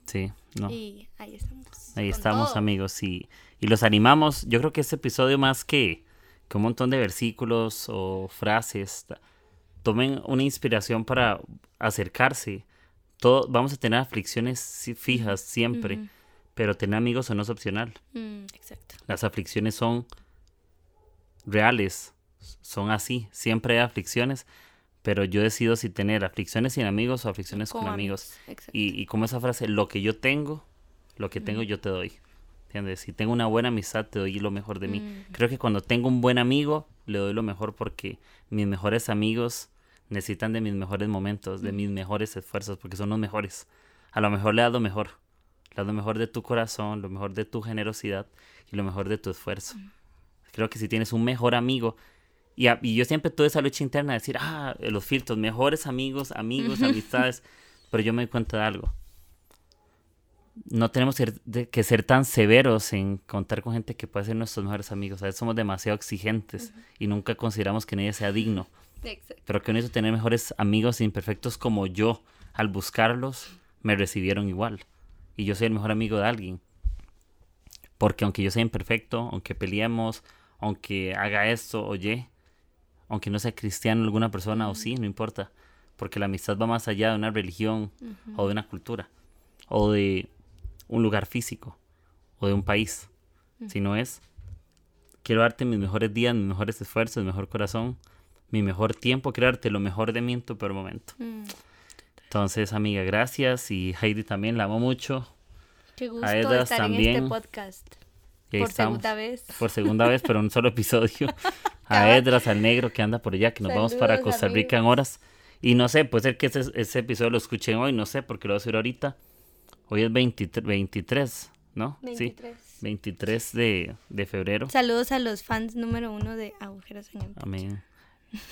Sí, no.
Y ahí estamos.
Ahí estamos,
todo.
amigos. Y, y los animamos. Yo creo que este episodio, más que, que un montón de versículos o frases, tomen una inspiración para acercarse. Todo, vamos a tener aflicciones fijas siempre, pero tener amigos no es opcional.
Mm, exacto.
Las aflicciones son reales, son así. Siempre hay aflicciones, pero yo decido si tener aflicciones sin amigos o aflicciones con, amigos. Y, y como esa frase, lo que yo tengo, lo que tengo yo te doy. ¿Entiendes? Si tengo una buena amistad, te doy lo mejor de mí.
Mm.
Creo que cuando tengo un buen amigo, le doy lo mejor porque mis mejores amigos necesitan de mis mejores momentos, de mis mejores esfuerzos, porque son los mejores. A lo mejor le das lo mejor. Le das lo mejor de tu corazón, lo mejor de tu generosidad y lo mejor de tu esfuerzo. Creo que si tienes un mejor amigo, y, a- y yo siempre tuve esa lucha interna de decir, ah, los filtros, mejores amigos, amigos, amistades, pero yo me doy cuenta de algo. No tenemos de- que ser tan severos en contar con gente que puede ser nuestros mejores amigos. A veces somos demasiado exigentes y nunca consideramos que nadie sea digno.
Exacto.
Pero que necesito tener mejores amigos imperfectos como yo. Al buscarlos, me recibieron igual. Y yo soy el mejor amigo de alguien. Porque aunque yo sea imperfecto, aunque peleemos, aunque haga esto o y, aunque no sea cristiano alguna persona o sí, no importa. Porque la amistad va más allá de una religión o de una cultura. O de un lugar físico. O de un país. Si no es, quiero darte mis mejores días, mis mejores esfuerzos, mi mejor corazón, mi mejor tiempo, quiero darte lo mejor de mí en tu peor momento.
Mm,
Entonces, amiga, gracias. Y Heidi también la amo mucho.
Qué gusto
A Edras
estar en
también.
este podcast.
Y
Por
estamos.
segunda vez.
Por segunda vez, pero en un solo episodio. A. Edras, al negro que anda por allá, que nos vamos para
Saludos,
Costa Rica en horas. Y no sé, puede ser que ese, ese episodio lo escuchen hoy, no sé, porque lo voy a subir ahorita. Hoy es 23, 23 ¿no? Sí,
23.
23 de, de febrero.
Saludos a los fans número uno de Agujeros en el.
Amén.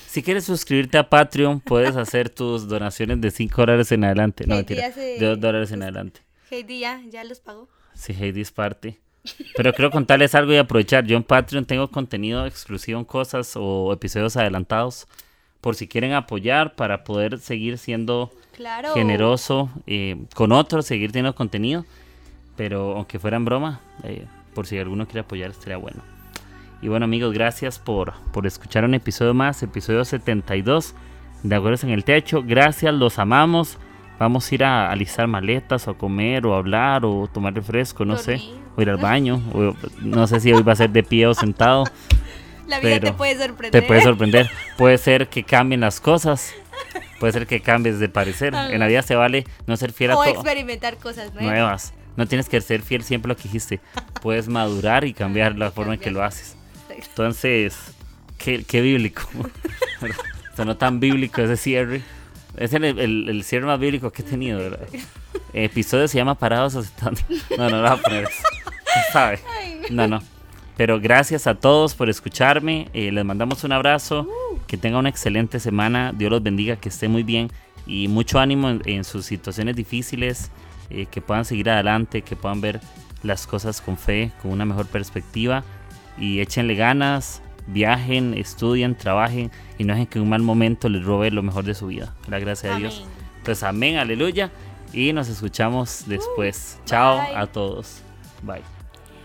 Si quieres suscribirte a Patreon, puedes hacer tus donaciones de 5 dólares en adelante. No,
Heidi
mentira.
hace-
De 2 dólares en adelante.
Heidi ya, ya los pagó.
Si Heidi es parte. Pero quiero contarles algo y aprovechar. Yo en Patreon tengo contenido exclusivo en cosas o episodios adelantados. Por si quieren apoyar para poder seguir siendo
Claro.
generoso eh, con otros, seguir teniendo contenido. Pero aunque fuera en broma, eh, por si alguno quiere apoyar, estaría bueno. Y bueno, amigos, gracias por, por escuchar un episodio más, episodio 72 de Agüeros en el Techo. Gracias, los amamos. Vamos a ir a alistar maletas o a comer o a hablar o tomar refresco, no sé. O ir al baño. o- no sé si hoy va a ser de pie o sentado.
La vida te puede sorprender.
Te puede sorprender. Puede ser que cambien las cosas. Puede ser que cambies de parecer. En la vida se vale no ser fiel a
O
todo
experimentar cosas nuevas.
nuevas. No tienes que ser fiel siempre a lo que dijiste. Puedes madurar y cambiar la forma en que lo haces. Entonces, qué, qué bíblico. Sonó tan bíblico ese cierre. Es el, el- el cierre más bíblico que he tenido, ¿verdad? El episodio se llama Parados aceptando. No, no lo voy a poner. No, no. Pero gracias a todos por escucharme. eh, les mandamos un abrazo. Que tengan una excelente semana. Dios los bendiga, que esté muy bien. Y mucho ánimo en, en sus situaciones difíciles. eh, que puedan seguir adelante, que puedan ver las cosas con fe, con una mejor perspectiva. Y échenle ganas, viajen, estudien, trabajen. Y no dejen que un mal momento les robe lo mejor de su vida. La gracia de Dios.
Amén.
Entonces, amén, aleluya. Y nos escuchamos después. Chao
bye.
a todos. Bye.